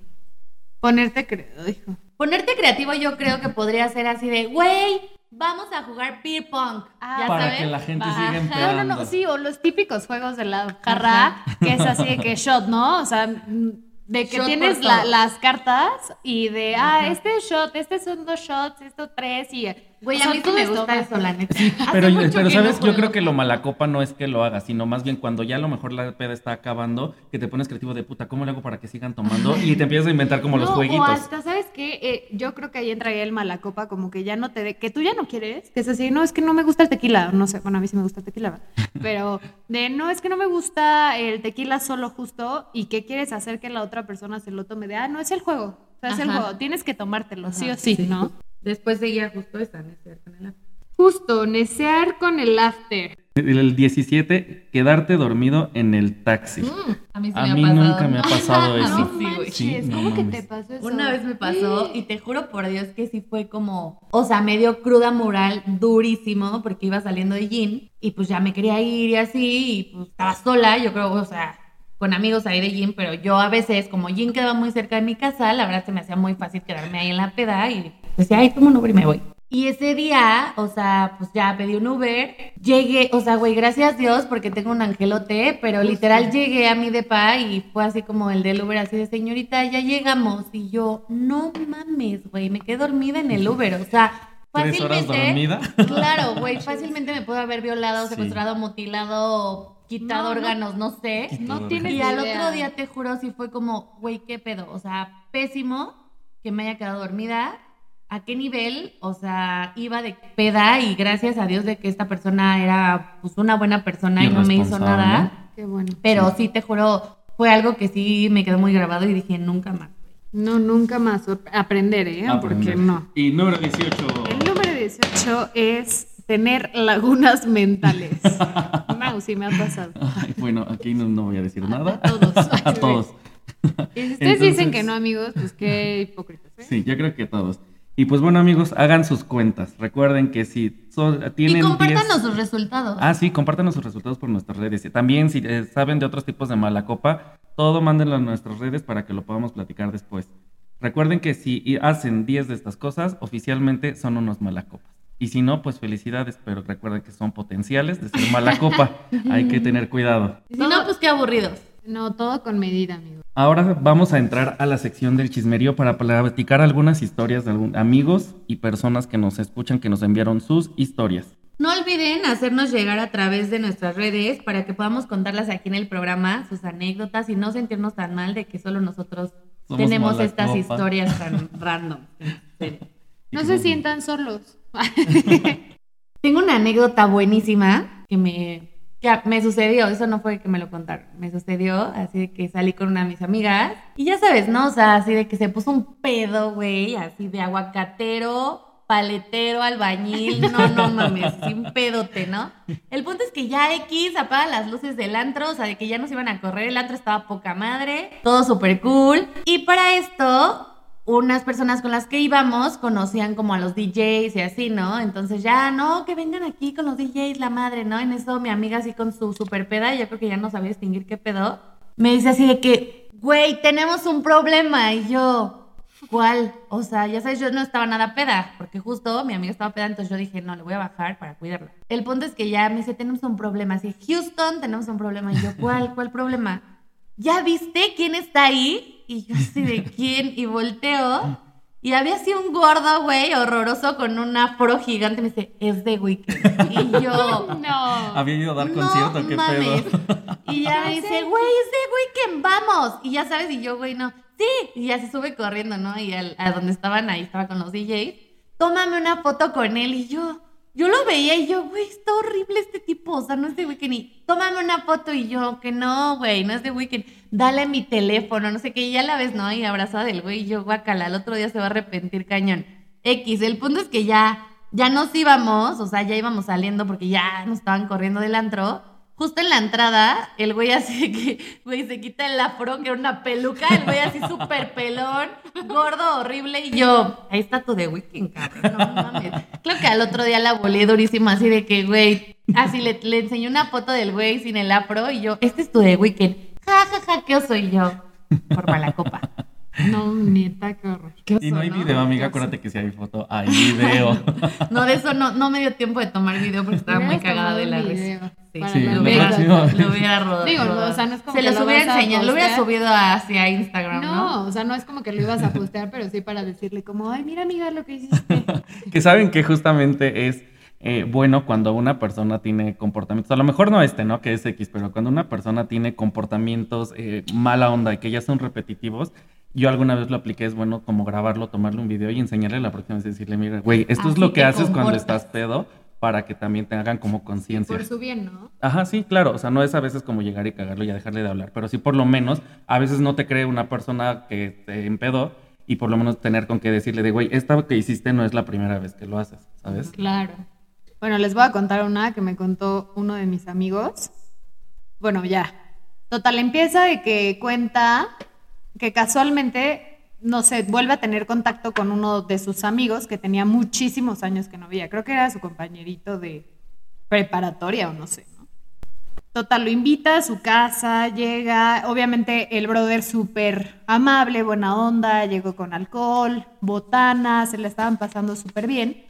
Ponerte creativo. Ponerte creativo yo creo que podría ser así de, güey, vamos a jugar beer pong. Ah, ¿Ya Para sabes? que la gente Ajá. siga No, no, empedando. no, sí, o los típicos juegos de la jarra, que es así de que shot, ¿no? O sea, mm, de que Shot tienes la- las cartas y de, ah, Ajá. este es shot, este son dos shots, esto tres y... Güey, a mí sí me gusta eso, la neta. Pero, pero que no ¿sabes? Yo creo que lo mala copa no es que lo hagas, sino más bien cuando ya a lo mejor la peda está acabando, que te pones creativo de puta, ¿cómo le hago para que sigan tomando? Y te empiezas a inventar como los jueguitos. O hasta, ¿sabes qué? Eh, yo creo que ahí entraría el malacopa, como que ya no te de, que tú ya no quieres, que es así, no, es que no me gusta el tequila, no sé, bueno, a mí sí me gusta el tequila, pero de, no, es que no me gusta el tequila solo justo, y qué quieres hacer que la otra persona se lo tome de, ah, no, es el juego, o sea, es el juego, tienes que tomártelo, sí o sí, ¿no? Después seguía justo esa, necear con el after. Justo, necear con el after. El 17, quedarte dormido en el taxi. Mm. A mí sí A me ha mí pasado. nunca me ha pasado eso. Sí, no ¿Cómo que te pasó eso? Una vez me pasó y te juro por Dios que sí fue como, o sea, medio cruda moral, durísimo, porque iba saliendo de gym y pues ya me quería ir y así, y pues estaba sola, yo creo, o sea, con amigos ahí de gym, pero yo a veces, como gym quedaba muy cerca de mi casa, la verdad se me hacía muy fácil quedarme ahí en la peda y decía, ay, tomo un Uber y me voy. Y ese día, o sea, pues ya pedí un Uber, llegué, o sea, güey, gracias Dios porque tengo un angelote, pero literal llegué a mi depa y fue así como el del Uber, así de señorita, ya llegamos. Y yo, no mames, güey, me quedé dormida en el Uber, o sea, ¿Tres horas fácilmente. dormida? Claro, güey, fácilmente me puedo haber violado, Sí. secuestrado, mutilado, quitado No, no. órganos, no sé. No tienes Y al otro día te juro, sí fue como, güey, qué pedo. O sea, pésimo que me haya quedado dormida. ¿A qué nivel? O sea, iba de peda y gracias a Dios de que esta persona era pues una buena persona y no me hizo nada. Qué bueno. Pero sí. te juro, fue algo que sí me quedó muy grabado y dije, nunca más. No, nunca más. Aprender, ¿eh? Aprender. Porque no. Y número 18. El número 18 es tener lagunas mentales. No, sí me ha pasado. Ay, bueno, aquí no, no voy a decir nada. A todos. A todos. Y si ustedes dicen que no, amigos, pues qué hipócritas, ¿eh? Sí, yo creo que todos. Y pues bueno, amigos, hagan sus cuentas. Recuerden que si son- tienen Y compártanos 10 sus resultados. Ah, sí, compártanos sus resultados por nuestras redes. Y También, si eh, saben de otros tipos de mala copa, todo mándenlo a nuestras redes para que lo podamos platicar después. Recuerden que si hacen 10 de estas cosas, oficialmente son unos malacopas. Y si no, pues felicidades, pero recuerden que son potenciales de ser mala copa. Hay que tener cuidado. si no, pues qué aburridos. No, todo con medida, amigos. Ahora vamos a entrar a la sección del chismerío para platicar algunas historias de algún- amigos y personas que nos escuchan, que nos enviaron sus historias. No olviden hacernos llegar a través de nuestras redes para que podamos contarlas aquí en el programa, sus anécdotas y no sentirnos tan mal de que solo nosotros Somos tenemos estas copa. historias tan random. No se sientan solos. Tengo una anécdota buenísima que me, que me sucedió, eso no fue que me lo contaron, me sucedió así de que salí con una de mis amigas y ya sabes, ¿no? O sea, así de que se puso un pedo, güey, así de aguacatero, paletero, albañil, no, no mames, sin pedote, ¿no? El punto es que ya X apaga las luces del antro, o sea, de que ya nos iban a correr, el antro estaba poca madre, todo súper cool. Y para esto, unas personas con las que íbamos conocían como a los DJs y así, ¿no? Entonces ya, no, que vengan aquí con los DJs, la madre, ¿no? En eso mi amiga así con su super peda, yo creo que ya no sabía distinguir qué pedo, me dice así de que, güey, tenemos un problema. Y yo, ¿cuál? O sea, ya sabes, yo no estaba nada peda, porque justo mi amiga estaba peda, entonces yo dije, no, le voy a bajar para cuidarla. El punto es que ya me dice, tenemos un problema, así, Houston, tenemos un problema. Y yo, ¿cuál? ¿Cuál problema? ¿Ya viste quién está ahí? Y yo así de quién, y volteo. Y había así un gordo, güey, horroroso, con un afro gigante. Me dice, es de Weekend. Y yo, No. Había ido a dar no concierto, qué mames. pedo. Y ya me dice, güey, es de Weekend, vamos. Y ya sabes, y yo, güey, no. Sí. Y ya se sube corriendo, ¿no? Y al- a donde estaban, ahí estaba con los DJs. Tómame una foto con él. Y yo, yo lo veía y yo, güey, está horrible este tipo. O sea, no es de Weekend. Y tómame una foto. Y yo, que no, güey, no es de Weekend. Dale mi teléfono, no sé qué. Y ya la ves, ¿no? Y abrazada del güey. Y yo, guacala, el otro día se va a arrepentir cañón. X, el punto es que ya, ya nos íbamos, o sea, ya íbamos saliendo porque ya nos estaban corriendo del antro. Justo en la entrada, el güey así que, güey, se quita el afro, que era una peluca, el güey así súper pelón, gordo, horrible, y yo, ahí está tu de Weekend, cabrón, no mames. Creo que al otro día la volé durísimo, así de que, güey, así le, le enseñé una foto del güey sin el afro, y yo, este es tu de Weekend. Ja, ja, ja, ¿qué soy yo? Por mala copa. No, neta, qué horror. Qué Y no hay video, amiga, acuérdate que si hay foto, hay video. No, de eso no, no me dio tiempo de tomar video porque estaba muy cagada de la risa. video Sí, Sí, lo hubiera, lo hubiera rodado. Digo, no, o sea, no es como Se que los lo hubiera enseñado, lo hubiera subido hacia Instagram, ¿no? No, o sea, no es como que lo ibas a postear, pero sí para decirle como, ay, mira, amiga, lo que hiciste. que saben que justamente es eh, bueno cuando una persona tiene comportamientos, a lo mejor no este, ¿no? Que es X, pero cuando una persona tiene comportamientos eh, mala onda y que ya son repetitivos, yo alguna vez lo apliqué, es bueno como grabarlo, tomarle un video y enseñarle la próxima vez, decirle, mira, güey, esto es Así lo que haces cuando estás pedo para que también te hagan como conciencia. Por su bien, ¿no? Ajá, sí, claro. O sea, no es a veces como llegar y cagarlo y a dejarle de hablar, pero sí por lo menos a veces no te cree una persona que te empedó y por lo menos tener con qué decirle de, güey, esta que hiciste no es la primera vez que lo haces, ¿sabes? Claro. Bueno, les voy a contar una que me contó uno de mis amigos. Bueno, ya. Total, empieza de que cuenta que casualmente, no sé, vuelve a tener contacto con uno de sus amigos que tenía muchísimos años que no veía. Creo que era su compañerito de preparatoria o no sé. ¿no? Total, lo invita a su casa, llega, obviamente el brother súper amable, buena onda, llegó con alcohol, botana, se le estaban pasando súper bien.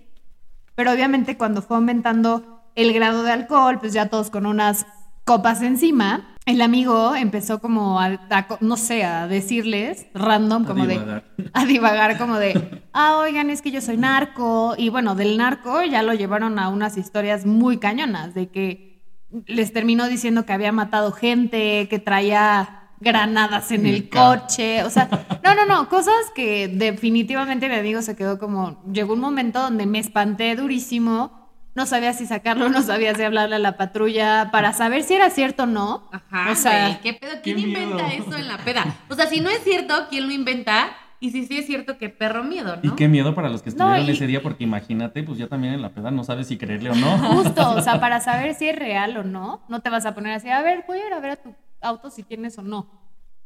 Pero obviamente cuando fue aumentando el grado de alcohol, pues ya todos con unas copas encima, el amigo empezó como a, a, no sé, a decirles random, como de, a divagar como de, ah, oigan, es que yo soy narco. Y bueno, del narco ya lo llevaron a unas historias muy cañonas, de que les terminó diciendo que había matado gente, que traía granadas en el coche, o sea, no, no, no, cosas que definitivamente mi amigo se quedó como, llegó un momento donde me espanté durísimo, no sabía si sacarlo, no sabía si hablarle a la patrulla para saber si era cierto o no. Ajá, o sea, ¿qué pedo? ¿Quién qué inventa eso en la peda? O sea, si no es cierto, ¿quién lo inventa? Y si sí es cierto, qué perro miedo, ¿no? Y qué miedo para los que estuvieron no, y... ese día, porque imagínate, pues ya también en la peda no sabes si creerle o no. Justo, o sea, para saber si es real o no, no te vas a poner así, a ver, voy a ir a ver a tu auto si tienes o no.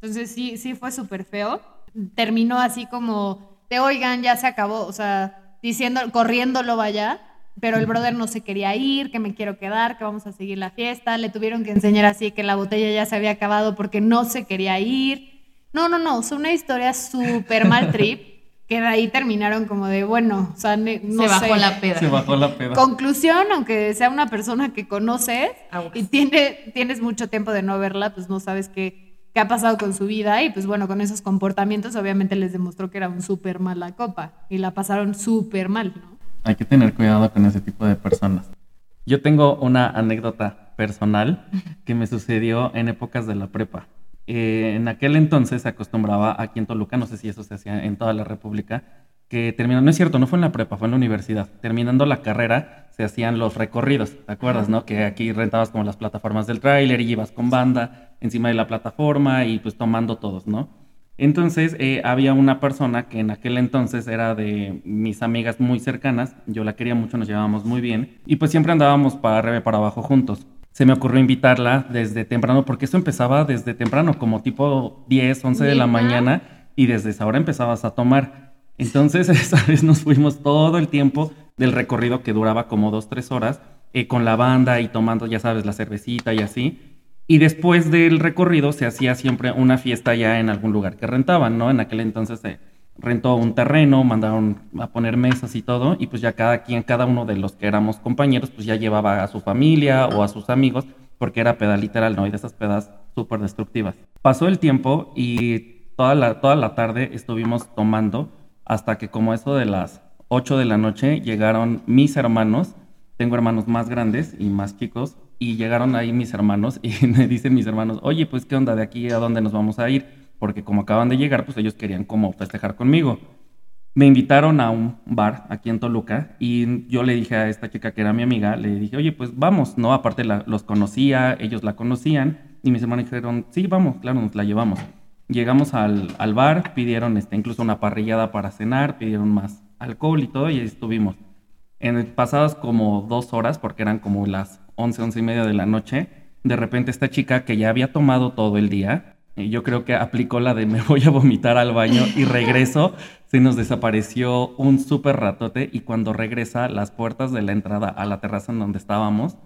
Entonces sí, sí fue súper feo. Terminó así como, te oigan, ya se acabó, o sea, diciendo, corriéndolo vaya, pero el brother no se quería ir, que me quiero quedar, que vamos a seguir la fiesta. Le tuvieron que enseñar así que la botella ya se había acabado porque no se quería ir. No, no, no, fue una historia súper mal trip. Que de ahí terminaron como de, bueno, o sea, no se bajó sé. la peda. Se bajó la peda. Conclusión, aunque sea una persona que conoces y tiene, tienes mucho tiempo de no verla, pues no sabes qué, qué ha pasado con su vida y pues bueno, con esos comportamientos obviamente les demostró que era un súper mala copa y la pasaron súper mal, ¿no? Hay que tener cuidado con ese tipo de personas. Yo tengo una anécdota personal que me sucedió en épocas de la prepa. Eh, en aquel entonces se acostumbraba aquí en Toluca, no sé si eso se hacía en toda la República, que terminando, no es cierto, no fue en la prepa, fue en la universidad. Terminando la carrera se hacían los recorridos, ¿te acuerdas, no? Que aquí rentabas como las plataformas del tráiler y ibas con banda encima de la plataforma y pues tomando todos, ¿no? Entonces eh, había una persona que en aquel entonces era de mis amigas muy cercanas, yo la quería mucho, nos llevábamos muy bien y pues siempre andábamos para arriba y para abajo juntos. Se me ocurrió invitarla desde temprano, porque eso empezaba desde temprano, como tipo 10, 11 de la mañana y desde esa hora empezabas a tomar. Entonces esa vez nos fuimos todo el tiempo del recorrido que duraba como 2, 3 horas eh, con la banda y tomando, ya sabes, la cervecita y así. Y después del recorrido se hacía siempre una fiesta ya en algún lugar que rentaban, ¿no? En aquel entonces se rentó un terreno, mandaron a poner mesas y todo, y pues ya cada quien, cada uno de los que éramos compañeros, pues ya llevaba a su familia o a sus amigos, porque era peda literal, ¿no? Y de esas pedas súper destructivas. Pasó el tiempo y toda la, toda la tarde estuvimos tomando hasta que como eso de las 8 de la noche llegaron mis hermanos, tengo hermanos más grandes y más chicos, y llegaron ahí mis hermanos y me dicen mis hermanos, oye, pues qué onda, de aquí a dónde nos vamos a ir, porque como acaban de llegar, pues ellos querían como festejar conmigo. Me invitaron a un bar aquí en Toluca y yo le dije a esta chica que era mi amiga, le dije, oye, pues vamos, ¿no? Aparte los conocía, ellos la conocían y mis hermanos dijeron, sí, vamos, claro, nos la llevamos. Llegamos al, al bar, pidieron este, incluso una parrillada para cenar, pidieron más alcohol y todo y ahí estuvimos. En pasadas como dos horas, porque eran como las 11, 11 y media de la noche, de repente esta chica que ya había tomado todo el día, yo creo que aplicó la de me voy a vomitar al baño y regreso, se nos desapareció un súper ratote y cuando regresa las puertas de la entrada a la terraza en donde estábamos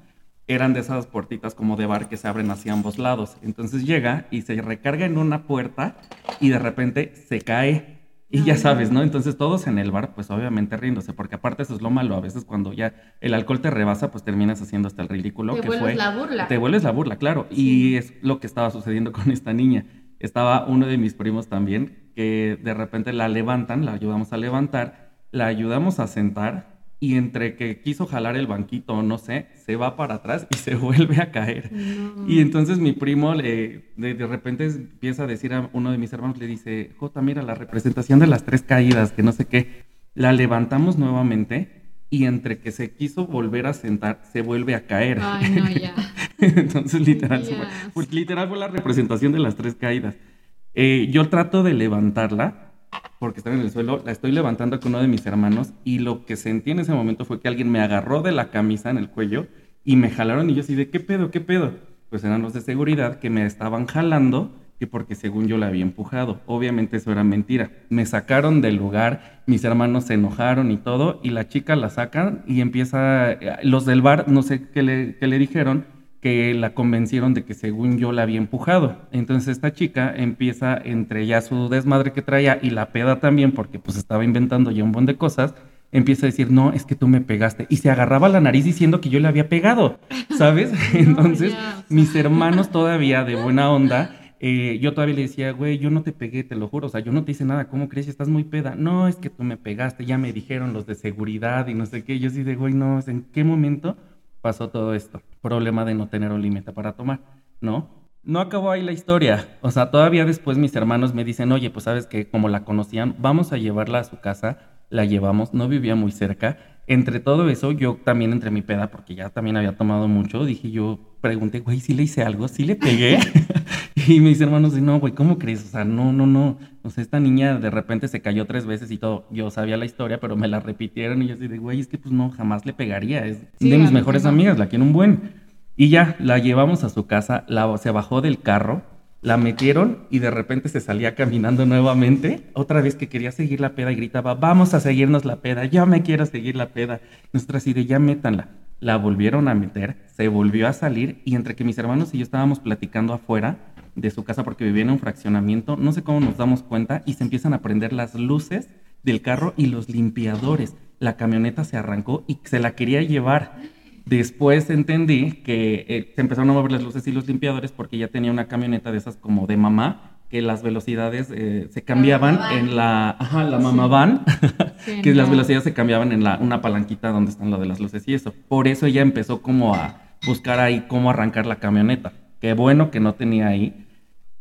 eran de esas puertitas como de bar que se abren hacia ambos lados. Entonces llega y se recarga en una puerta y de repente se cae y ya sabes, ¿no? Entonces todos en el bar, pues obviamente riéndose, porque aparte eso es lo malo, a veces cuando ya el alcohol te rebasa, pues terminas haciendo hasta el ridículo. Te que vuelves fue, la burla. Te vuelves la burla, claro. Y es lo que estaba sucediendo con esta niña. Estaba uno de mis primos también, que de repente la levantan, la ayudamos a levantar, la ayudamos a sentar y entre que quiso jalar el banquito, no sé, se va para atrás y se vuelve a caer. No. Y entonces mi primo le, de, de, repente empieza a decir a uno de mis hermanos, le dice, Jota, mira, la representación de las tres caídas, que no sé qué, la levantamos nuevamente y entre que se quiso volver a sentar, se vuelve a caer. Ay, no, ya. entonces literal, Ya. fue, pues, literal fue la representación de las tres caídas. Eh, yo trato de levantarla porque estaba en el suelo, la estoy levantando con uno de mis hermanos y lo que sentí en ese momento fue que alguien me agarró de la camisa en el cuello y me jalaron y yo así de, ¿qué pedo? ¿Qué pedo? Pues eran los de seguridad que me estaban jalando que porque según yo la había empujado. Obviamente eso era mentira. Me sacaron del lugar, mis hermanos se enojaron y todo, y la chica la sacan y empieza, los del bar, no sé qué le dijeron, que la convencieron de que según yo la había empujado. Entonces esta chica empieza entre ya su desmadre que traía y la peda también, porque pues estaba inventando ya un montón de cosas, empieza a decir, no, es que tú me pegaste. Y se agarraba la nariz diciendo que yo le había pegado, ¿sabes? Entonces mis hermanos todavía de buena onda eh, yo todavía le decía, güey, yo no te pegué, te lo juro, o sea, yo no te hice nada, ¿cómo crees? Estás muy peda. No, es que tú me pegaste, ya me dijeron los de seguridad y no sé qué. Yo sí de, güey, no, ¿en qué momento pasó todo esto? Problema de no tener un límite para tomar, ¿no? No acabó ahí la historia. O sea, todavía después mis hermanos me dicen, oye, pues sabes que como la conocían, vamos a llevarla a su casa. La llevamos, no vivía muy cerca. Entre todo eso, yo también entre mi peda, porque ya también había tomado mucho, dije yo, pregunté, güey, ¿sí le hice algo? ¿Sí le pegué? y mis hermanos no, güey, ¿cómo crees? O sea, no, no, no. O sea, esta niña de repente se cayó tres veces y todo. Yo sabía la historia, pero me la repitieron y yo así de, güey, es que pues no, jamás le pegaría. Es de mis mejores amigas, la quiero un buen. Y ya, la llevamos a su casa, la, se bajó del carro, la metieron y de repente se salía caminando nuevamente. Otra vez que quería seguir la peda y gritaba, vamos a seguirnos la peda, yo me quiero seguir la peda. Nuestra así de, ya métanla la volvieron a meter, se volvió a salir y entre que mis hermanos y yo estábamos platicando afuera de su casa porque vivía en un fraccionamiento, no sé cómo nos damos cuenta y se empiezan a prender las luces del carro y los limpiadores. La camioneta se arrancó y se la quería llevar. Después entendí que eh, se empezaron a mover las luces y los limpiadores porque ya tenía una camioneta de esas como de mamá que las velocidades eh, se cambiaban en la, ajá, la mamá van, que las velocidades se cambiaban en la, una palanquita donde están lo de las luces y eso. Por eso ella empezó como a buscar ahí cómo arrancar la camioneta. Qué bueno que no tenía ahí.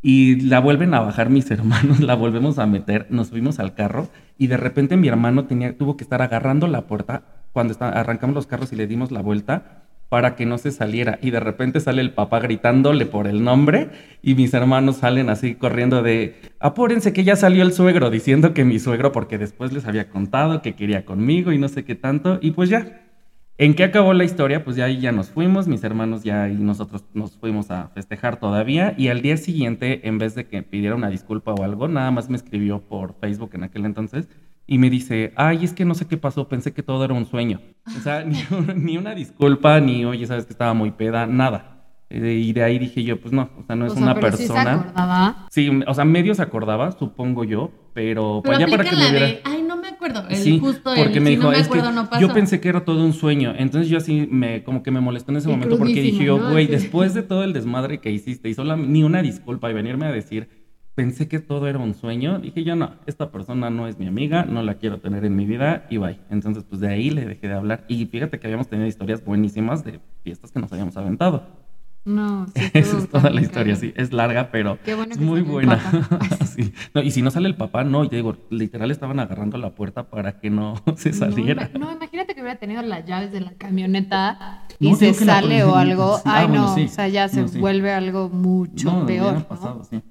Y la vuelven a bajar mis hermanos, la volvemos a meter, nos subimos al carro y de repente mi hermano tenía, tuvo que estar agarrando la puerta cuando arrancamos los carros y le dimos la vuelta para que no se saliera. Y de repente sale el papá gritándole por el nombre y mis hermanos salen así corriendo de, apúrense que ya salió el suegro, diciendo que mi suegro, porque después les había contado que quería conmigo y no sé qué tanto. Y pues ya, ¿en qué acabó la historia? Pues ya ahí ya nos fuimos, mis hermanos ya y nosotros nos fuimos a festejar todavía. Y al día siguiente, en vez de que pidiera una disculpa o algo, nada más me escribió por Facebook en aquel entonces y me dice, ay, es que no sé qué pasó, pensé que todo era un sueño. O sea, ni, una disculpa, ni, oye, sabes que estaba muy peda, nada. Eh, y de ahí dije yo, pues no, o sea, no es una persona. Sí, se acordaba. sí, o sea, medio se acordaba, supongo yo, pero, pues ya para que me me acuerdo. El, sí, justo porque me dijo, es que yo pensé que era todo un sueño. Entonces yo así me, como que me molestó en ese momento porque dije yo, güey, después de todo el desmadre que hiciste y solo ni una disculpa y venirme a decir pensé que todo era un sueño. Dije yo, no, esta persona no es mi amiga, no la quiero tener en mi vida y bye. Entonces, pues de ahí le dejé de hablar. Y fíjate que habíamos tenido historias buenísimas de fiestas que nos habíamos aventado. No, sí, Esa es toda la historia, sí. Es larga, pero es muy buena. sí. no, y si no sale el papá, no, yo digo, literal estaban agarrando la puerta para que no se saliera. No, imagínate que hubiera tenido las llaves de la camioneta y se sale o algo. Ay, ah, no, o sea, ya se vuelve algo mucho peor. Pasado, sí.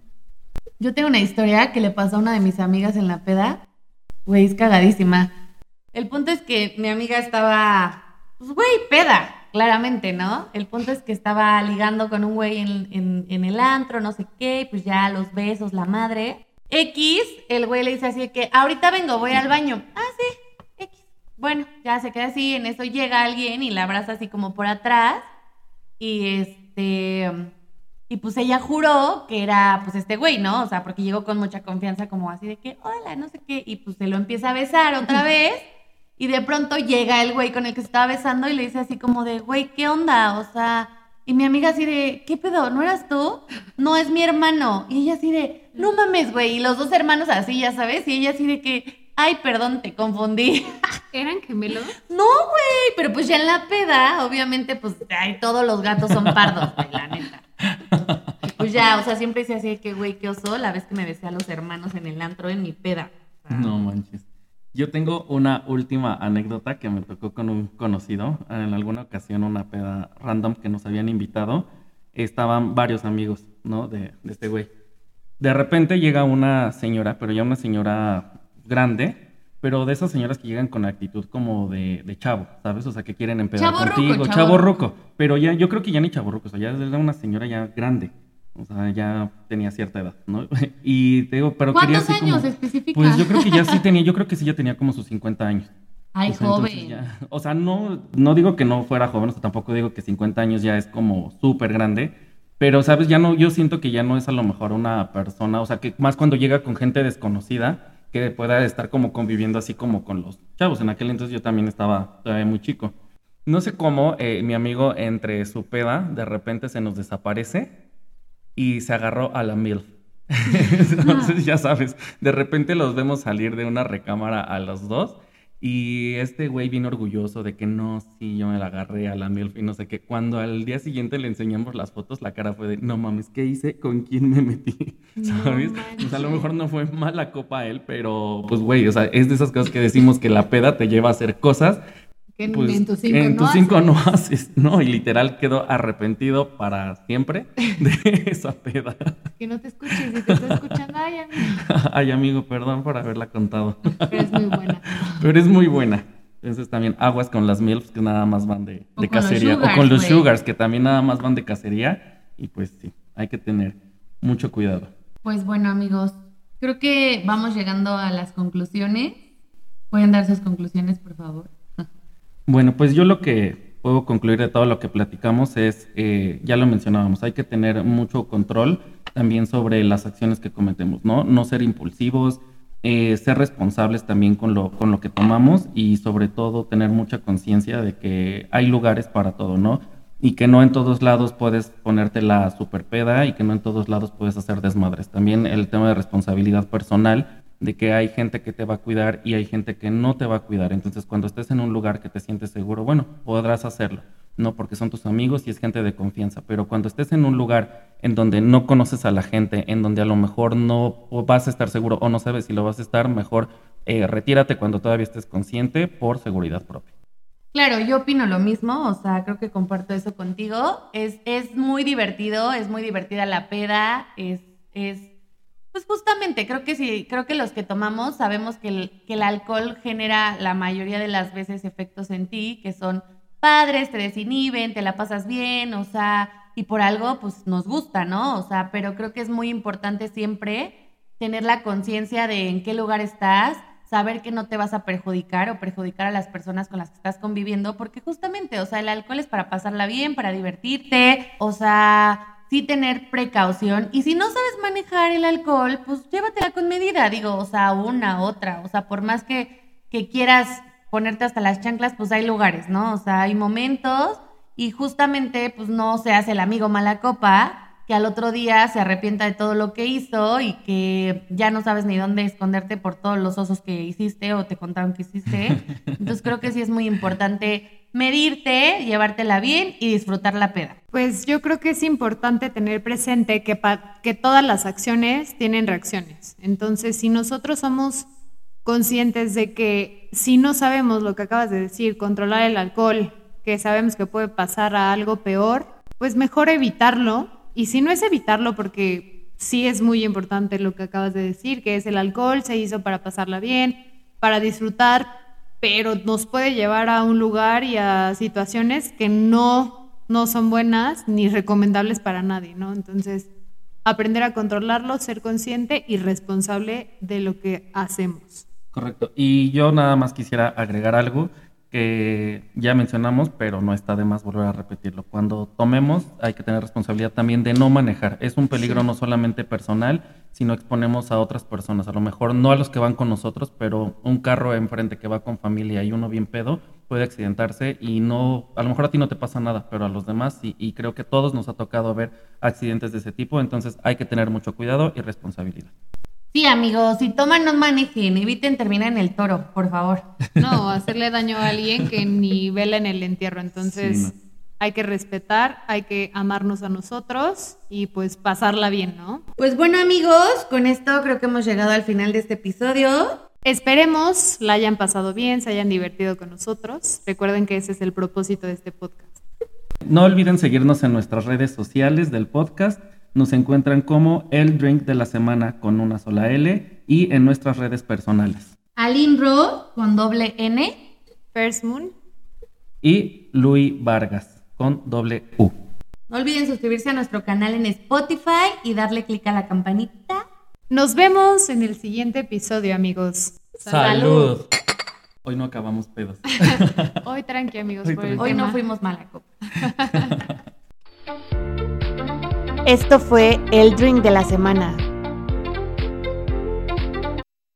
Yo tengo una historia que le pasó a una de mis amigas en la peda. Güey, es cagadísima. El punto es que mi amiga estaba, pues, güey, peda, claramente, ¿no? El punto es que estaba ligando con un güey en, el antro, no sé qué, pues ya los besos, la madre. X, el güey le dice así que, ahorita vengo, voy al baño. Ah, sí, X. Bueno, ya se queda así, en eso llega alguien y la abraza así como por atrás. Y este y pues ella juró que era pues este güey, ¿no? O sea, porque llegó con mucha confianza como así de que, hola, no sé qué, y pues se lo empieza a besar otra vez. Y de pronto llega el güey con el que se estaba besando y le dice así como de, güey, ¿qué onda? O sea, y mi amiga así de, ¿qué pedo? ¿No eras tú? No, es mi hermano. Y ella así de, no mames, güey. Y los dos hermanos así, ya sabes. Y ella así de que, ay, perdón, te confundí. ¿Eran gemelos? No, güey. Pero pues ya en la peda, obviamente, pues, ay, todos los gatos son pardos, güey, la neta. Pues ya, o sea, siempre hice así que, güey, qué oso, la vez que me besé a los hermanos en el antro en mi peda. No manches. Yo tengo una última anécdota que me tocó con un conocido. En alguna ocasión, una peda random que nos habían invitado. Estaban varios amigos, ¿no? De, de este güey. De repente llega una señora, pero ya una señora grande, pero de esas señoras que llegan con actitud como de, de chavo, ¿sabes? O sea, que quieren empezar contigo, chavo chavo ruco. Pero ya, yo creo que ya ni chavo ruco, o sea, ya era una señora ya grande. O sea, ya tenía cierta edad, ¿no? Y te digo, pero quería ¿Cuántos así años como- especifica? Pues yo creo que ya sí tenía, yo creo que sí ya tenía como sus 50 años. Ay, O sea, joven. ya- o sea, no, no digo que no fuera joven, o sea, tampoco digo que 50 años ya es como súper grande, pero, ¿sabes? Ya no, yo siento que ya no es a lo mejor una persona, o sea, que más cuando llega con gente desconocida, que pueda estar como conviviendo así como con los chavos. En aquel entonces yo también estaba todavía muy chico. No sé cómo eh, mi amigo entre su peda de repente se nos desaparece y se agarró a la MILF. Entonces, ya sabes, de repente los vemos salir de una recámara a los dos y este güey bien orgulloso de que no, sí, yo me la agarré a la MILF y no sé qué. Cuando al día siguiente le enseñamos las fotos, la cara fue de, no mames, ¿qué hice? ¿Con quién me metí? No ¿Sabes? o sea, a lo mejor no fue mala copa él, pero pues güey, o sea, es de esas cosas que decimos que la peda te lleva a hacer cosas en- pues, en tus cinco en no tus cinco haces. no haces, ¿no? Y literal quedó arrepentido para siempre de esa peda. Que no te escuches, si te está escuchando, ay, amigo. Ay, amigo, perdón por haberla contado. Pero es muy buena. Pero es muy buena. Entonces también aguas con las MILFs que nada más van de, de cacería. sugars, o con los sugars que también nada más van de cacería. Y pues sí, hay que tener mucho cuidado. Pues bueno, amigos, creo que vamos llegando a las conclusiones. ¿Pueden dar sus conclusiones, por favor? Bueno, pues yo lo que puedo concluir de todo lo que platicamos es, eh, ya lo mencionábamos, hay que tener mucho control también sobre las acciones que cometemos, ¿no? No ser impulsivos, eh, ser responsables también con lo, con lo que tomamos y sobre todo tener mucha conciencia de que hay lugares para todo, ¿no? Y que no en todos lados puedes ponerte la super peda y que no en todos lados puedes hacer desmadres. También el tema de responsabilidad personal de que hay gente que te va a cuidar y hay gente que no te va a cuidar. Entonces, cuando estés en un lugar que te sientes seguro, bueno, podrás hacerlo, ¿no? Porque son tus amigos y es gente de confianza. Pero cuando estés en un lugar en donde no conoces a la gente, en donde a lo mejor no vas a estar seguro o no sabes si lo vas a estar, mejor eh, retírate cuando todavía estés consciente por seguridad propia. Claro, yo opino lo mismo, o sea, creo que comparto eso contigo. Es, es muy divertido, es muy divertida la peda, es, es, pues justamente, creo que sí, creo que los que tomamos sabemos que el, que el alcohol genera la mayoría de las veces efectos en ti, que son padres, te desinhiben, te la pasas bien, o sea, y por algo, pues nos gusta, ¿no? O sea, pero creo que es muy importante siempre tener la conciencia de en qué lugar estás, saber que no te vas a perjudicar o perjudicar a las personas con las que estás conviviendo, porque justamente, o sea, el alcohol es para pasarla bien, para divertirte, o sea, sí tener precaución. Y si no sabes manejar el alcohol, pues llévatela con medida, digo, o sea, una, otra, o sea, por más que, que quieras ponerte hasta las chanclas, pues hay lugares, ¿no? O sea, hay momentos y justamente, pues no se hace el amigo mala copa que al otro día se arrepienta de todo lo que hizo y que ya no sabes ni dónde esconderte por todos los osos que hiciste o te contaron que hiciste. Entonces creo que sí es muy importante medirte, llevártela bien y disfrutar la peda. Pues yo creo que es importante tener presente que, que todas las acciones tienen reacciones. Entonces, si nosotros somos conscientes de que si no sabemos lo que acabas de decir, controlar el alcohol, que sabemos que puede pasar a algo peor, pues mejor evitarlo. Y si no es evitarlo, porque sí es muy importante lo que acabas de decir, que es el alcohol, se hizo para pasarla bien, para disfrutar, pero nos puede llevar a un lugar y a situaciones que no, no son buenas ni recomendables para nadie, ¿no? Entonces, aprender a controlarlo, ser consciente y responsable de lo que hacemos. Correcto. Y yo nada más quisiera agregar algo que ya mencionamos, pero no está de más volver a repetirlo. Cuando tomemos hay que tener responsabilidad también de no manejar. Es un peligro no solamente personal, sino exponemos a otras personas. A lo mejor no a los que van con nosotros, pero un carro enfrente que va con familia y uno bien pedo puede accidentarse y no, a lo mejor a ti no te pasa nada, pero a los demás sí. Y creo que a todos nos ha tocado ver accidentes de ese tipo, entonces hay que tener mucho cuidado y responsabilidad. Sí, amigos, si toman, no manejen, eviten terminar en el toro, por favor. No, hacerle daño a alguien que ni vela en el entierro. Entonces, Sí, no. hay que respetar, hay que amarnos a nosotros y pues pasarla bien, ¿no? Pues bueno, amigos, con esto creo que hemos llegado al final de este episodio. Esperemos la hayan pasado bien, se hayan divertido con nosotros. Recuerden que ese es el propósito de este podcast. No olviden seguirnos en nuestras redes sociales del podcast. Nos encuentran como el drink de la semana con una sola L y en nuestras redes personales. Alinro con doble N. First Moon. Y Luis Vargas con doble U. No olviden suscribirse a nuestro canal en Spotify y darle clic a la campanita. Nos vemos en el siguiente episodio, amigos. Salud. Hoy no acabamos pedos. Hoy tranqui, amigos. Hoy por el Hoy no fuimos mala copa. Esto fue el drink de la semana